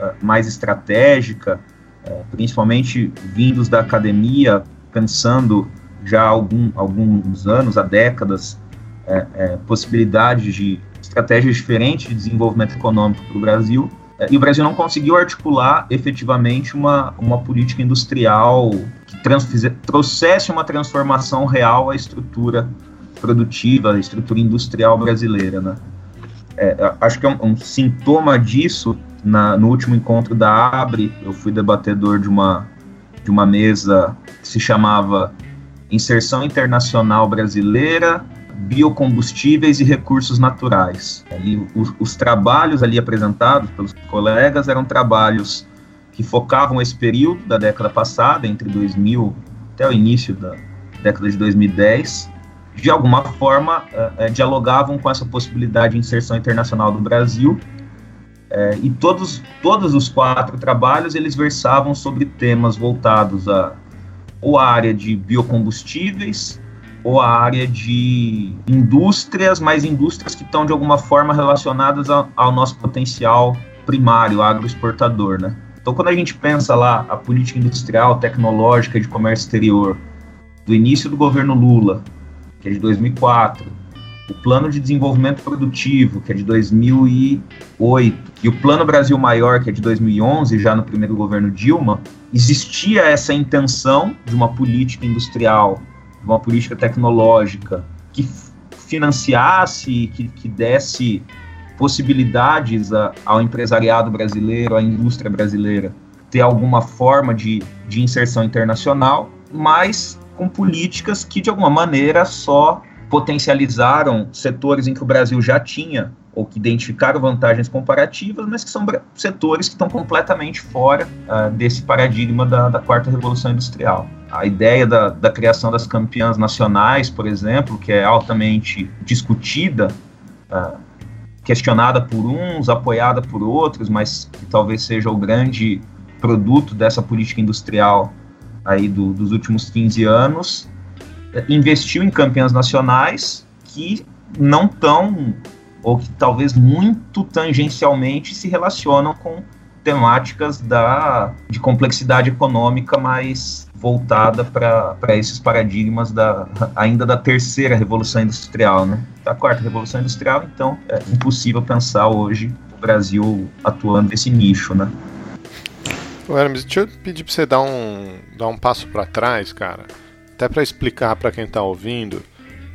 uh, mais estratégica, uh, principalmente vindos da academia, pensando já há algum, alguns anos, há décadas, é, possibilidades de estratégias diferentes de desenvolvimento econômico para o Brasil. É, e o Brasil não conseguiu articular efetivamente uma, uma política industrial que trans, trouxesse uma transformação real à estrutura produtiva, à estrutura industrial brasileira. Né? É, acho que é um, um sintoma disso, na, no último encontro da ABRE, eu fui debatedor de uma, de uma mesa que se chamava Inserção Internacional Brasileira, Biocombustíveis e Recursos Naturais. Ali, os, os trabalhos ali apresentados pelos colegas eram trabalhos que focavam esse período da década passada, entre 2000 até o início da década de 2010, de alguma forma uh, uh, dialogavam com essa possibilidade de inserção internacional do Brasil. Uh, e todos, todos os quatro trabalhos eles versavam sobre temas voltados a ou a área de biocombustíveis ou a área de indústrias, mas indústrias que estão de alguma forma relacionadas ao, nosso potencial primário, agroexportador, né? Então, quando a gente pensa lá a política industrial, tecnológica de comércio exterior do início do governo Lula, que é de 2004, o Plano de Desenvolvimento Produtivo, que é de 2008, e o Plano Brasil Maior, que é de 2011, já no primeiro governo Dilma, existia essa intenção de uma política industrial, de uma política tecnológica que financiasse, que, que desse possibilidades a, ao empresariado brasileiro, à indústria brasileira, ter alguma forma de, de inserção internacional, mas com políticas que, de alguma maneira, só potencializaram setores em que o Brasil já tinha ou que identificaram vantagens comparativas, mas que são setores que estão completamente fora uh, desse paradigma da, da, quarta revolução industrial. A ideia da, da, criação das campeãs nacionais, por exemplo, que é altamente discutida, uh, questionada por uns, apoiada por outros, mas que talvez seja o grande produto dessa política industrial aí do, dos últimos 15 anos, investiu em campeãs nacionais que não tão, ou que talvez muito tangencialmente se relacionam com temáticas da, de complexidade econômica mais voltada para esses paradigmas da, ainda da terceira revolução industrial, né? Da quarta revolução industrial, então é impossível pensar hoje o Brasil atuando nesse nicho, né? Hermes, deixa eu pedir para você dar um, dar um passo para trás, cara até para explicar para quem está ouvindo,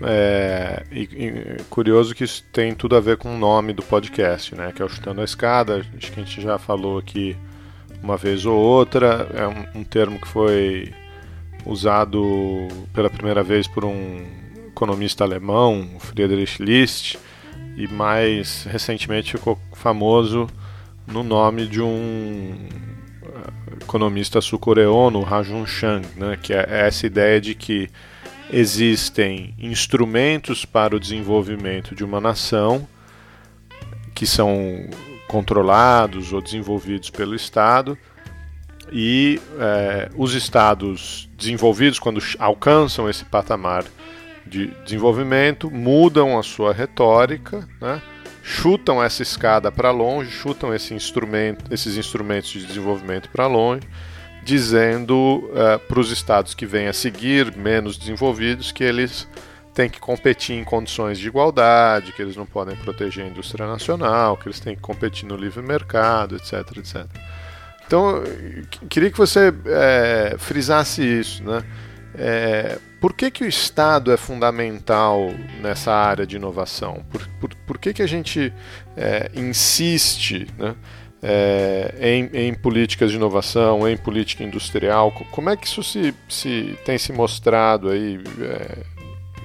é, e, e, curioso que isso tem tudo a ver com o nome do podcast, né? Que é o Chutando a Escada. Acho que a gente já falou aqui uma vez ou outra. É um, um termo que foi usado pela primeira vez por um economista alemão, Friedrich List, e mais recentemente ficou famoso no nome de um economista sul-coreano Rajun Chang, né, que é essa ideia de que existem instrumentos para o desenvolvimento de uma nação que são controlados ou desenvolvidos pelo Estado e é, os estados desenvolvidos, quando alcançam esse patamar de desenvolvimento, mudam a sua retórica, né? chutam essa escada para longe, chutam esse instrumento, esses instrumentos de desenvolvimento para longe, dizendo uh, para os estados que vêm a seguir, menos desenvolvidos, que eles têm que competir em condições de igualdade, que eles não podem proteger a indústria nacional, que eles têm que competir no livre mercado, etc, etc. Então, queria que você é, frisasse isso, né? É, por que, que o Estado é fundamental nessa área de inovação? Por, por, por que, que a gente é, insiste né, é, em, em, políticas de inovação, em política industrial? Como é que isso se, se tem se mostrado aí é,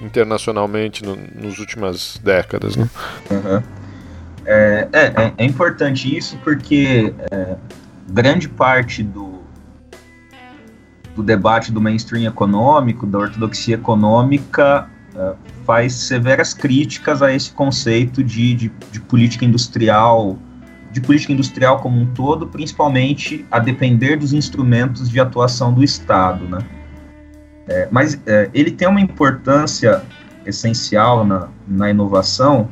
internacionalmente no, nas últimas décadas? Né? Uhum. É, é, é, importante isso porque é, grande parte do do debate do mainstream econômico, da ortodoxia econômica, uh, faz severas críticas a esse conceito de, de, de, política industrial, de política industrial como um todo, principalmente a depender dos instrumentos de atuação do Estado, né? É, mas é, ele tem uma importância essencial na, na inovação,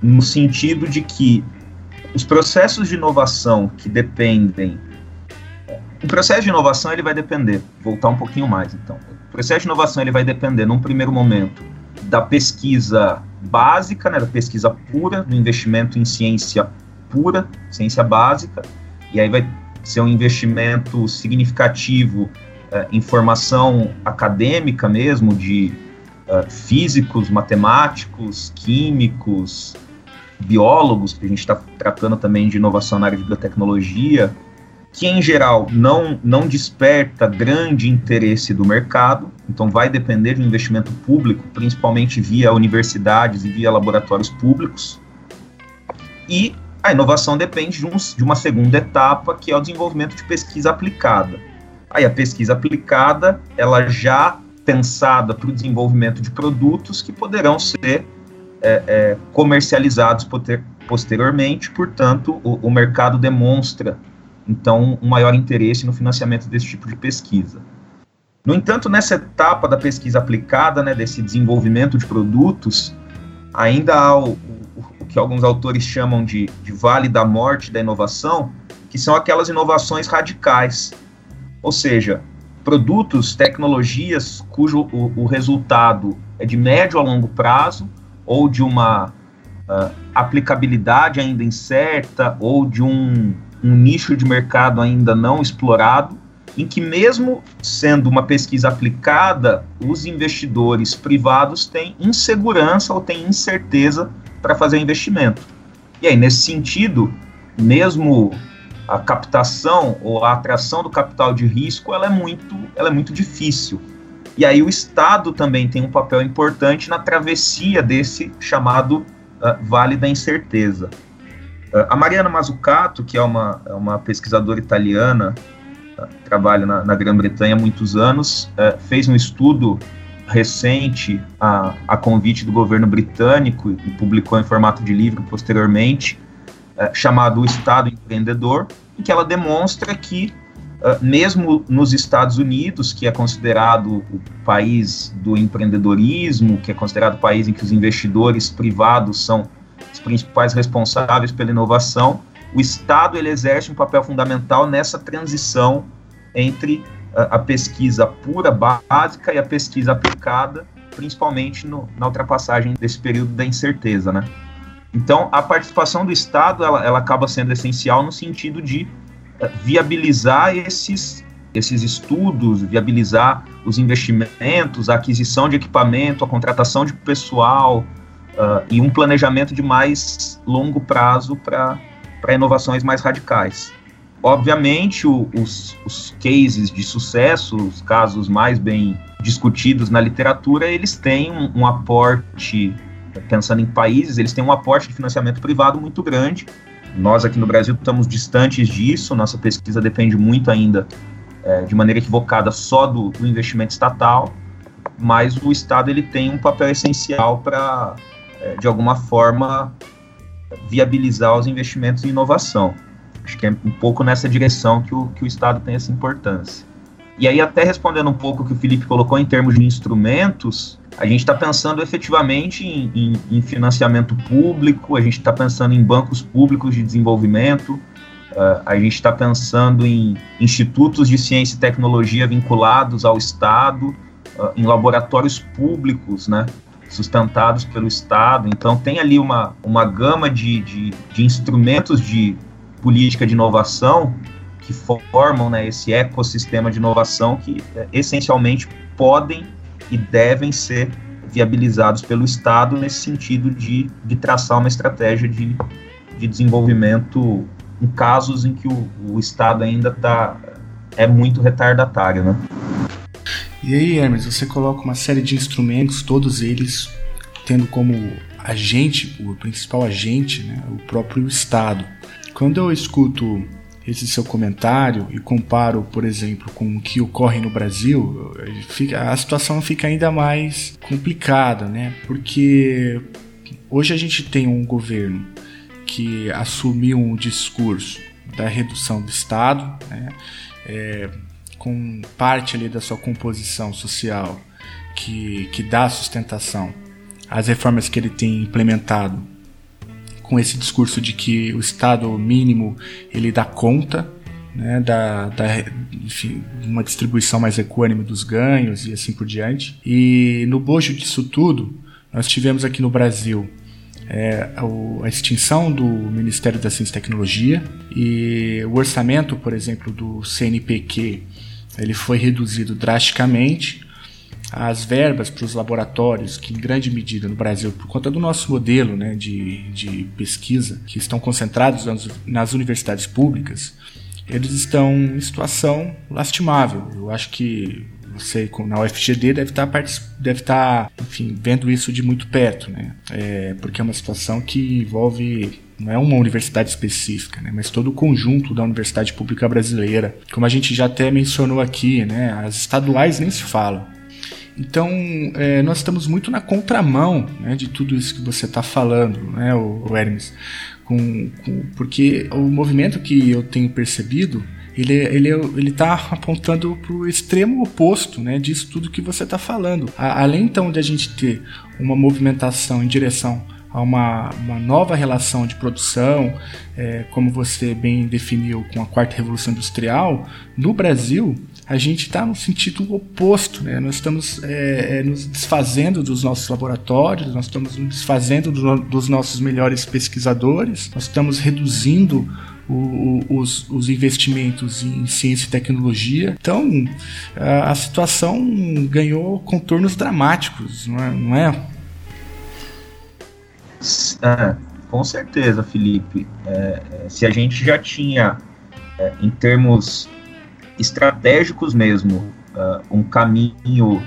no sentido de que os processos de inovação que dependem. O processo de inovação ele vai depender, voltar um pouquinho mais então. O processo de inovação ele vai depender, num primeiro momento, da pesquisa básica, né, da pesquisa pura, do investimento em ciência pura, ciência básica, e aí vai ser um investimento significativo é, em formação acadêmica mesmo, de é, físicos, matemáticos, químicos, biólogos, que a gente está tratando também de inovação na área de biotecnologia, que em geral não, não desperta grande interesse do mercado, então vai depender de um investimento público, principalmente via universidades e via laboratórios públicos. E a inovação depende de, um, de uma segunda etapa, que é o desenvolvimento de pesquisa aplicada. Aí a pesquisa aplicada, ela já pensada para o desenvolvimento de produtos que poderão ser é, é, comercializados posteriormente, portanto, o, o mercado demonstra então um maior interesse no financiamento desse tipo de pesquisa. No entanto, nessa etapa da pesquisa aplicada, né, desse desenvolvimento de produtos, ainda há o, que alguns autores chamam de, de, vale da morte da inovação, que são aquelas inovações radicais, ou seja, produtos, tecnologias cujo o, o resultado é de médio a longo prazo ou de uma uh, aplicabilidade ainda incerta ou de um um nicho de mercado ainda não explorado, em que, mesmo sendo uma pesquisa aplicada, os investidores privados têm insegurança ou têm incerteza para fazer investimento. E aí, nesse sentido, mesmo a captação ou a atração do capital de risco ela é muito, ela é muito difícil. E aí o Estado também tem um papel importante na travessia desse chamado uh, Vale da Incerteza. Uh, a Mariana Mazzucato, que é uma, é uma pesquisadora italiana, uh, trabalha na, na Grã-Bretanha há muitos anos, fez um estudo recente a, a convite do governo britânico e publicou em formato de livro posteriormente, chamado O Estado Empreendedor, em que ela demonstra que mesmo nos Estados Unidos, que é considerado o país do empreendedorismo, que é considerado o país em que os investidores privados são os principais responsáveis pela inovação, o Estado ele exerce um papel fundamental nessa transição entre a, pesquisa pura, básica, e a pesquisa aplicada, principalmente no, na ultrapassagem desse período da incerteza, né? Então, a participação do Estado ela, ela acaba sendo essencial no sentido de uh, viabilizar esses, esses estudos, viabilizar os investimentos, a aquisição de equipamento, a contratação de pessoal, uh, e um planejamento de mais longo prazo para inovações mais radicais. Obviamente, o, os, os cases de sucesso, os casos mais bem discutidos na literatura, eles têm um, um aporte, pensando em países, eles têm um aporte de financiamento privado muito grande. Nós aqui no Brasil estamos distantes disso, nossa pesquisa depende muito ainda, é, de maneira equivocada, só do, do investimento estatal, mas o Estado ele tem um papel essencial para é, de alguma forma, viabilizar os investimentos em inovação. Acho que é um pouco nessa direção que o, que o Estado tem essa importância. E aí, até respondendo um pouco o que o Felipe colocou em termos de instrumentos, a gente está pensando efetivamente em, em, em, financiamento público, a gente está pensando em bancos públicos de desenvolvimento, uh, a gente está pensando em institutos de ciência e tecnologia vinculados ao Estado, uh, em laboratórios públicos, né? sustentados pelo Estado. Então, tem ali uma, uma gama de, de, de instrumentos de política de inovação que formam né, esse ecossistema de inovação que é, essencialmente podem e devem ser viabilizados pelo Estado nesse sentido de, de traçar uma estratégia de, de desenvolvimento em casos em que o, o Estado ainda tá, é muito retardatário. Né? E aí, Hermes, você coloca uma série de instrumentos, todos eles tendo como agente, o principal agente, né, o próprio Estado. Quando eu escuto esse seu comentário e comparo, por exemplo, com o que ocorre no Brasil, fica, a situação fica ainda mais complicada, né? Porque hoje a gente tem um governo que assumiu um discurso da redução do Estado, né? É, com parte ali da sua composição social que, que dá sustentação às reformas que ele tem implementado com esse discurso de que o Estado mínimo ele dá conta né, da, da enfim, uma distribuição mais equânime dos ganhos e assim por diante. E no bojo disso tudo, nós tivemos aqui no Brasil é, a extinção do Ministério da Ciência e Tecnologia e o orçamento, por exemplo, do CNPq, ele foi reduzido drasticamente. As verbas para os laboratórios, que em grande medida no Brasil, por conta do nosso modelo né, de, de pesquisa, que estão concentrados nas, nas universidades públicas, eles estão em situação lastimável. Eu acho que você na UFGD deve estar deve estar enfim vendo isso de muito perto né é, porque é uma situação que envolve não é uma universidade específica, né, mas todo o conjunto da universidade pública brasileira. Como a gente já até mencionou aqui, né, as estaduais nem se falam. Então, é, nós estamos muito na contramão né, de tudo isso que você está falando, né, o, o Hermes. Com, com, porque o movimento que eu tenho percebido ele ele ele está apontando para o extremo oposto, né, disso tudo que você está falando. A, além então de a gente ter uma movimentação em direção a uma, uma nova relação de produção, é, como você bem definiu com a quarta revolução industrial, no Brasil a gente está no sentido oposto, né? Nós estamos é, é, nos desfazendo dos nossos laboratórios, nós estamos nos desfazendo do, dos nossos melhores pesquisadores, nós estamos reduzindo o, os, os, investimentos em ciência e tecnologia. Então, a, a situação ganhou contornos dramáticos, não é? Não é? é com certeza, Felipe. É, é, se a gente já tinha, é, em termos estratégicos mesmo, é, um caminho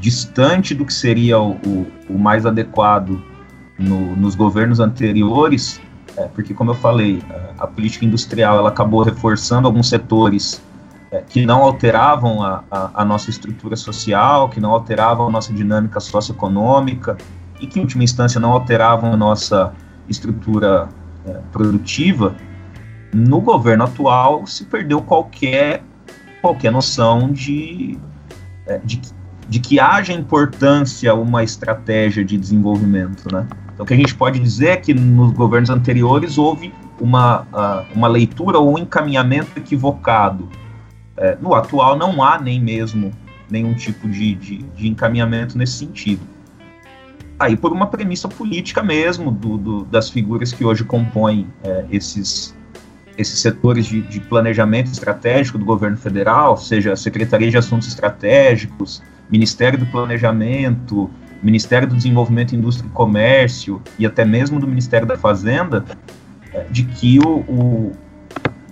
distante do que seria o, o, o mais adequado no, nos governos anteriores, é, porque, como eu falei, a, a, política industrial ela acabou reforçando alguns setores é, que não alteravam a, a, a, nossa estrutura social, que não alteravam a nossa dinâmica socioeconômica e que, em última instância, não alteravam a nossa estrutura é, produtiva. No governo atual, se perdeu qualquer, qualquer noção de, é, de, de que haja importância uma estratégia de desenvolvimento, né? Então, o que a gente pode dizer é que nos governos anteriores houve uma, uma leitura ou um encaminhamento equivocado. É, no atual, não há nem mesmo nenhum tipo de, de, de encaminhamento nesse sentido. Aí, por uma premissa política mesmo, do, do, das figuras que hoje compõem é, esses, esses setores de, de, planejamento estratégico do governo federal, seja Secretaria de Assuntos Estratégicos, Ministério do Planejamento, Ministério do Desenvolvimento, Indústria e Comércio e até mesmo do Ministério da Fazenda, é, de que o, o,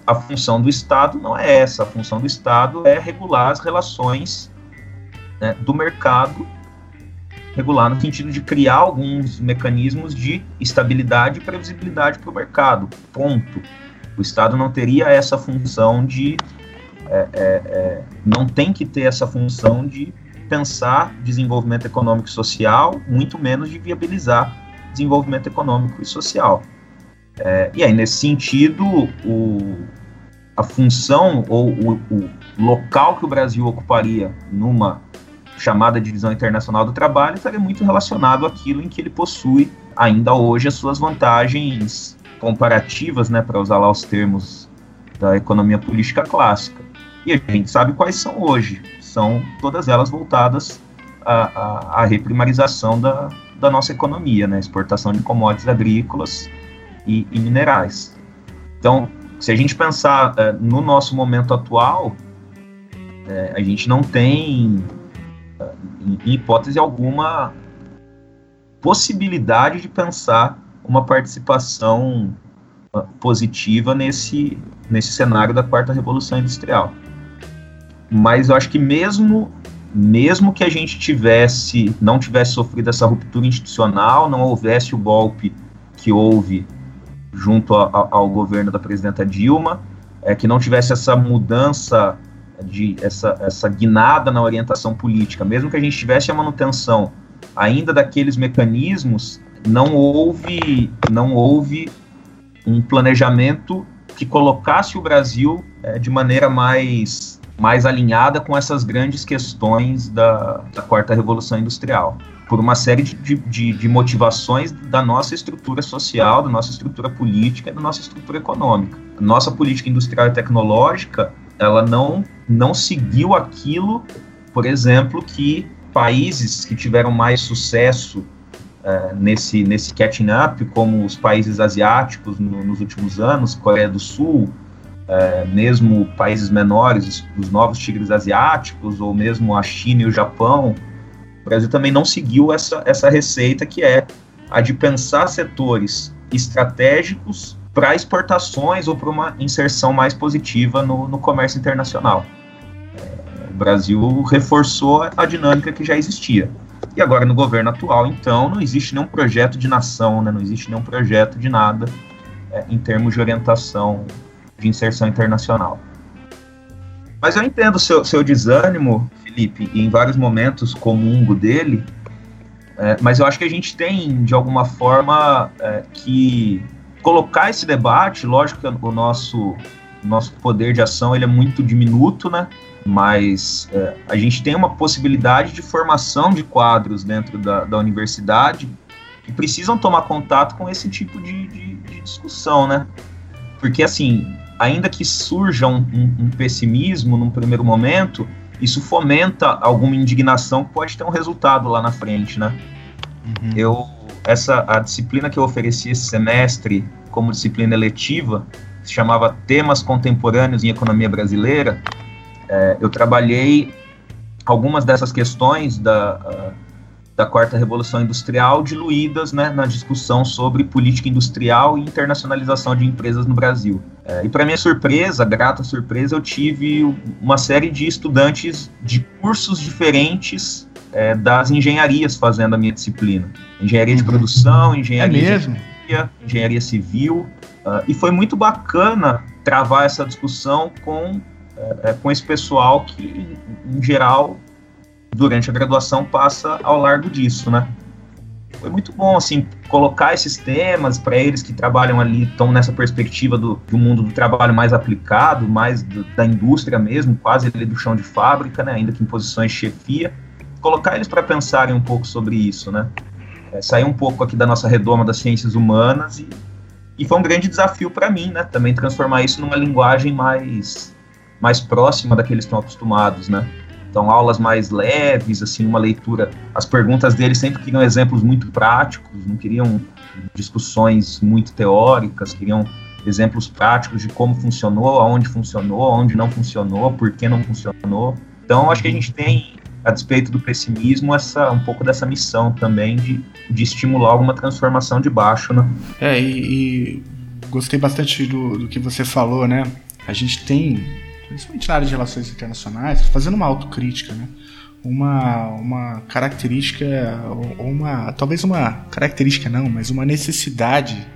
a função do Estado não é essa. A função do Estado é regular as relações né, do mercado, regular no sentido de criar alguns mecanismos de estabilidade e previsibilidade para o mercado. Ponto. O Estado não teria essa função de. É, é, é, não tem que ter essa função de pensar desenvolvimento econômico e social, muito menos de viabilizar desenvolvimento econômico e social. É, e aí, nesse sentido, o, a função ou o, o, local que o Brasil ocuparia numa chamada divisão internacional do trabalho estaria muito relacionado àquilo em que ele possui ainda hoje as suas vantagens comparativas, né, para usar lá os termos da economia política clássica. E a gente sabe quais são hoje são todas elas voltadas à, à, à reprimarização da, da nossa economia, né? exportação de commodities agrícolas e, e minerais. Então, se a gente pensar é, no nosso momento atual, é, a gente não tem, em, em hipótese alguma, possibilidade de pensar uma participação positiva nesse, nesse cenário da quarta revolução industrial. Mas eu acho que mesmo mesmo que a gente tivesse não tivesse sofrido essa ruptura institucional, não houvesse o golpe que houve junto a, a, ao governo da presidenta Dilma, é, que não tivesse essa mudança de essa, essa guinada na orientação política, mesmo que a gente tivesse a manutenção ainda daqueles mecanismos, não houve não houve um planejamento que colocasse o Brasil é, de maneira mais mais alinhada com essas grandes questões da, da quarta revolução industrial por uma série de, de, de, motivações da nossa estrutura social, da nossa estrutura política e da nossa estrutura econômica. Nossa política industrial e tecnológica, ela não, não seguiu aquilo, por exemplo, que países que tiveram mais sucesso é, nesse, nesse catching up, como os países asiáticos no, nos últimos anos, Coreia do Sul, é, mesmo países menores, os novos tigres asiáticos, ou mesmo a China e o Japão, o Brasil também não seguiu essa, essa receita que é a de pensar setores estratégicos para exportações ou para uma inserção mais positiva no, no comércio internacional. É, o Brasil reforçou a dinâmica que já existia. E agora, no governo atual, então, não existe nenhum projeto de nação, né, não existe nenhum projeto de nada é, em termos de orientação de inserção internacional. Mas eu entendo seu, seu desânimo, Felipe, e em vários momentos comungo dele, é, mas eu acho que a gente tem, de alguma forma, é, que colocar esse debate, lógico que o nosso, nosso poder de ação ele é muito diminuto, né? Mas é, a gente tem uma possibilidade de formação de quadros dentro da, da universidade que precisam tomar contato com esse tipo de, de, de discussão, né? Porque, assim, ainda que surja um, um, um, pessimismo num primeiro momento, isso fomenta alguma indignação que pode ter um resultado lá na frente, né? Uhum. Eu, essa, a disciplina que eu ofereci esse semestre como disciplina eletiva, se chamava Temas Contemporâneos em Economia Brasileira, é, eu trabalhei algumas dessas questões da, da quarta revolução industrial diluídas né, na discussão sobre política industrial e internacionalização de empresas no Brasil. É, e para minha surpresa, grata surpresa, eu tive uma série de estudantes de cursos diferentes é, das engenharias fazendo a minha disciplina. Engenharia de produção, engenharia, é? De engenharia civil. Uh, e foi muito bacana travar essa discussão com, é, é, com esse pessoal que, em geral, durante a graduação passa ao largo disso, né? Foi muito bom, assim, colocar esses temas para eles que trabalham ali, estão nessa perspectiva do, do mundo do trabalho mais aplicado, mais do, da indústria mesmo, quase ali do chão de fábrica, né? Ainda que em posições de chefia. Colocar eles para pensarem um pouco sobre isso, né? É, sair um pouco aqui da nossa redoma das ciências humanas e, e foi um grande desafio para mim, né? Também transformar isso numa linguagem mais, mais próxima da que eles estão acostumados, né? Então, aulas mais leves, assim, uma leitura. As perguntas deles sempre queriam exemplos muito práticos, não queriam discussões muito teóricas, queriam exemplos práticos de como funcionou, aonde funcionou, aonde não funcionou, por que não funcionou. Então, acho que a gente tem, a despeito do pessimismo, essa, um pouco dessa missão também de, de estimular alguma transformação de baixo, né? É, e, e gostei bastante do, do que você falou, né? A gente tem principalmente na área de relações internacionais, fazendo uma autocrítica, né? Uma, uma característica, ou uma, talvez uma característica não, mas uma necessidade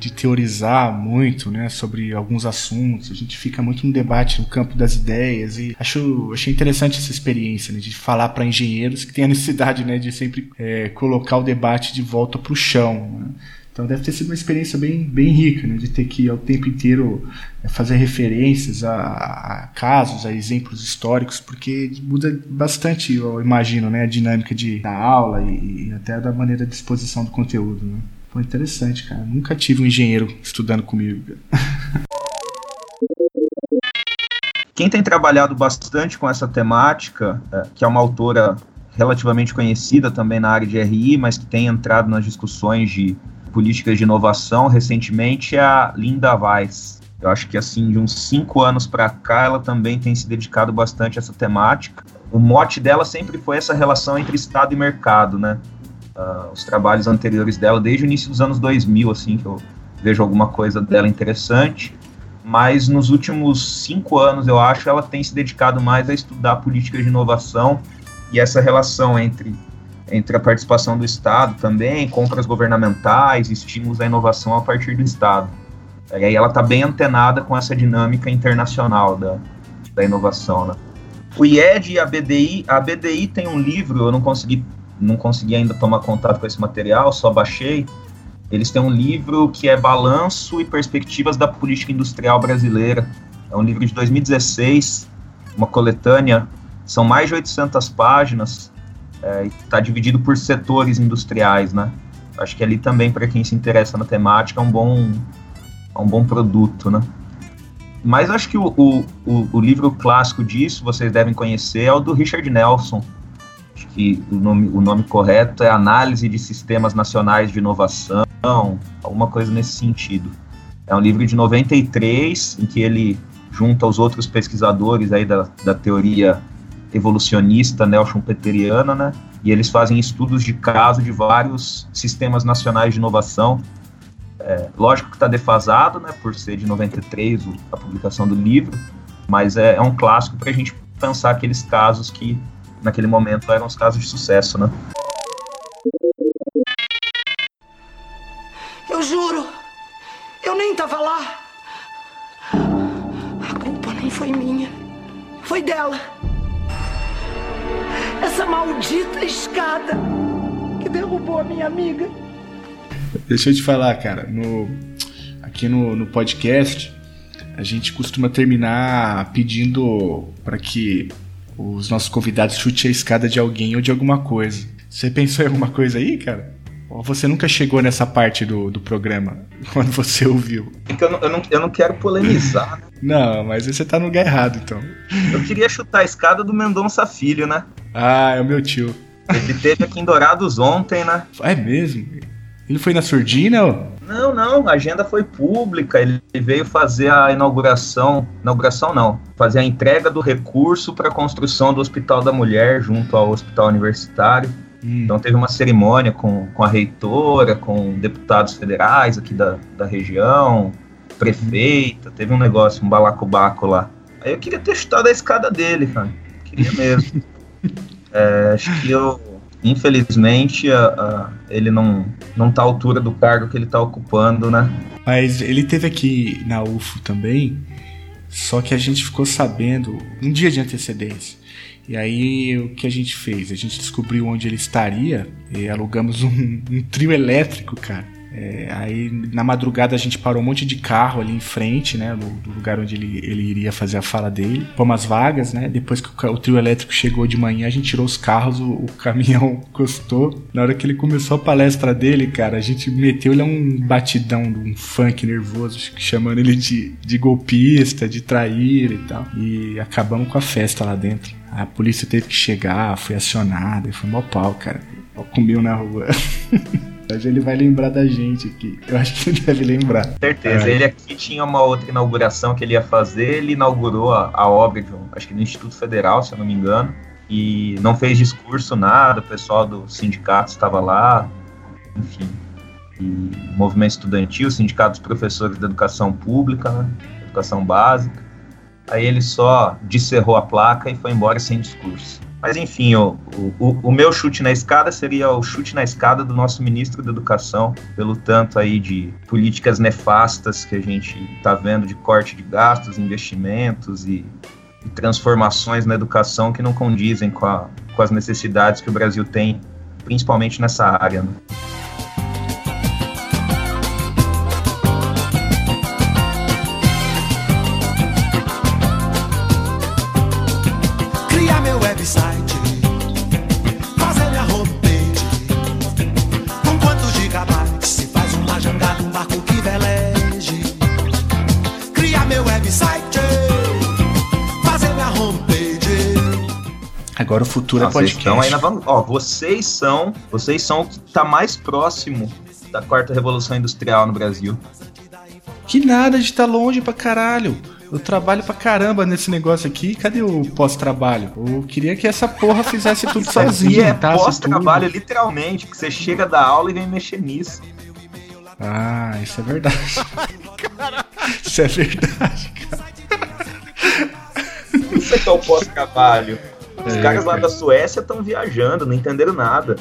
de teorizar muito, né, sobre alguns assuntos. A gente fica muito no debate no campo das ideias e acho achei interessante essa experiência né, de falar para engenheiros que tem a necessidade, né, de sempre é, colocar o debate de volta para o chão. Né? Então deve ter sido uma experiência bem, bem rica, né, de ter que ao tempo inteiro é, fazer referências a, a, casos, a exemplos históricos, porque muda bastante, eu imagino, né, a dinâmica de, da aula e, e até da maneira de exposição do conteúdo. Né. Foi interessante, cara. Nunca tive um engenheiro estudando comigo. Quem tem trabalhado bastante com essa temática, é, que é uma autora relativamente conhecida também na área de RI, mas que tem entrado nas discussões de políticas de inovação recentemente é a Linda Weiss. Eu acho que assim, de uns cinco anos para cá, ela também tem se dedicado bastante a essa temática. O mote dela sempre foi essa relação entre Estado e mercado, né? Uh, os trabalhos anteriores dela, desde o início dos anos 2000, assim, que eu vejo alguma coisa dela interessante. Mas nos últimos cinco anos, eu acho, ela tem se dedicado mais a estudar políticas de inovação e essa relação entre entre a participação do Estado também, compras governamentais, estímulos à inovação a partir do Estado. E aí ela está bem antenada com essa dinâmica internacional da, da inovação. Né? O IED e a BDI, a BDI tem um livro, eu não consegui, não consegui ainda tomar contato com esse material, só baixei. Eles têm um livro que é Balanço e Perspectivas da Política Industrial Brasileira. É um livro de 2016 uma coletânea, são mais de 800 páginas, é, está dividido por setores industriais, né? Acho que ali também, para quem se interessa na temática, é um bom, é um bom produto, né? Mas acho que o, o, o, livro clássico disso, vocês devem conhecer, é o do Richard Nelson. Acho que o nome, o nome correto é Análise de Sistemas Nacionais de Inovação, alguma coisa nesse sentido. É um livro de 93, em que ele junto aos outros pesquisadores aí da, da teoria evolucionista nelson-peteriana, né? E eles fazem estudos de caso de vários sistemas nacionais de inovação. É, lógico que está defasado, né? Por ser de 93 a publicação do livro, mas é, é um clássico para a gente pensar aqueles casos que naquele momento eram os casos de sucesso, né? Eu juro, eu nem estava lá. A culpa nem foi minha, foi dela. Essa maldita escada que derrubou a minha amiga. Deixa eu te falar, cara, no, aqui no, no podcast a gente costuma terminar pedindo para que os nossos convidados chutem a escada de alguém ou de alguma coisa. Você pensou em alguma coisa aí, cara? Ou você nunca chegou nessa parte do, do programa, quando você ouviu? É que eu não, eu não, eu não quero polemizar. não, mas você tá no lugar errado, então. Eu queria chutar a escada do Mendonça Filho, né? Ah, é o meu tio. Ele teve aqui em Dourados ontem, né? É mesmo? Ele foi na surdina? Ó? Não, não, a agenda foi pública. Ele veio fazer a inauguração. Inauguração não. Fazer a entrega do recurso para a construção do Hospital da Mulher junto ao Hospital Universitário. Hum. Então teve uma cerimônia com, com a reitora, com deputados federais aqui da, da região, prefeita, teve um negócio, um balacobaco lá. Aí eu queria ter chutado a escada dele, cara. Queria mesmo. é, acho que eu, infelizmente, a, a, ele não, não tá à altura do cargo que ele tá ocupando, né? Mas ele teve aqui na UFO também, só que a gente ficou sabendo um dia de antecedência. E aí o que a gente fez? A gente descobriu onde ele estaria e alugamos um, um trio elétrico, cara. É, aí na madrugada a gente parou um monte de carro ali em frente, né? No, do lugar onde ele, ele iria fazer a fala dele. Pôr umas vagas, né? Depois que o, o, trio elétrico chegou de manhã, a gente tirou os carros, o, o, caminhão custou. Na hora que ele começou a palestra dele, cara, a gente meteu ele um batidão um funk nervoso, chamando ele de, de golpista, de traíra e tal. E acabamos com a festa lá dentro. A polícia teve que chegar, foi acionada, foi mó pau, cara. Comeu na rua. Mas ele vai lembrar da gente aqui. Eu acho que ele deve lembrar. Certeza. É. Ele aqui tinha uma outra inauguração que ele ia fazer. Ele inaugurou a, a obra de um, acho que no Instituto Federal, se eu não me engano. E não fez discurso, nada. O pessoal do sindicato estava lá. Enfim. Movimento estudantil, sindicato dos professores da educação pública, né? educação básica. Aí ele só descerrou a placa e foi embora sem discurso. Mas enfim, o, o, o, meu chute na escada seria o chute na escada do nosso ministro da Educação, pelo tanto aí de políticas nefastas que a gente está vendo de corte de gastos, investimentos e, e, transformações na educação que não condizem com, a, com as necessidades que o Brasil tem, principalmente nessa área. Né? Agora o futuro é podcast. Então aí vamos, ó, vocês são, vocês são o que está mais próximo da quarta revolução industrial no Brasil. Que nada, a gente tá longe pra caralho. Eu trabalho pra caramba nesse negócio aqui. Cadê o pós-trabalho? Eu queria que essa porra fizesse tudo sozinha. é pós-trabalho, literalmente, que você chega da aula e vem mexer nisso. Ah, isso é verdade. isso é verdade, cara. Isso é que é o pós-trabalho. Os é, caras lá da Suécia estão viajando, não entenderam nada.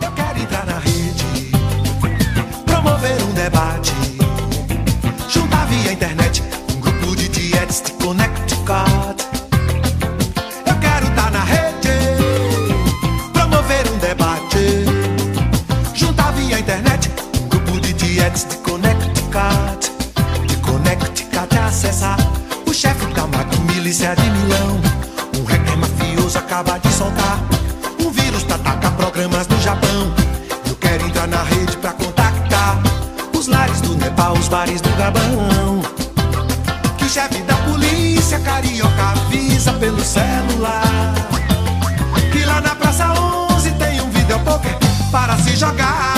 Eu quero entrar na rede, promover um debate, juntar via internet um grupo de dietes de Connecticut. Eu quero estar na rede, promover um debate, juntar via internet um grupo de dietes de milícia de Milão. Um hacker mafioso acaba de soltar. Um vírus pra atacar programas do Japão. Eu quero entrar na rede pra contactar os lares do Nepal, os bares do Gabão. Que o chefe da polícia carioca avisa pelo celular. Que lá na Praça 11 tem um videopoker para se jogar.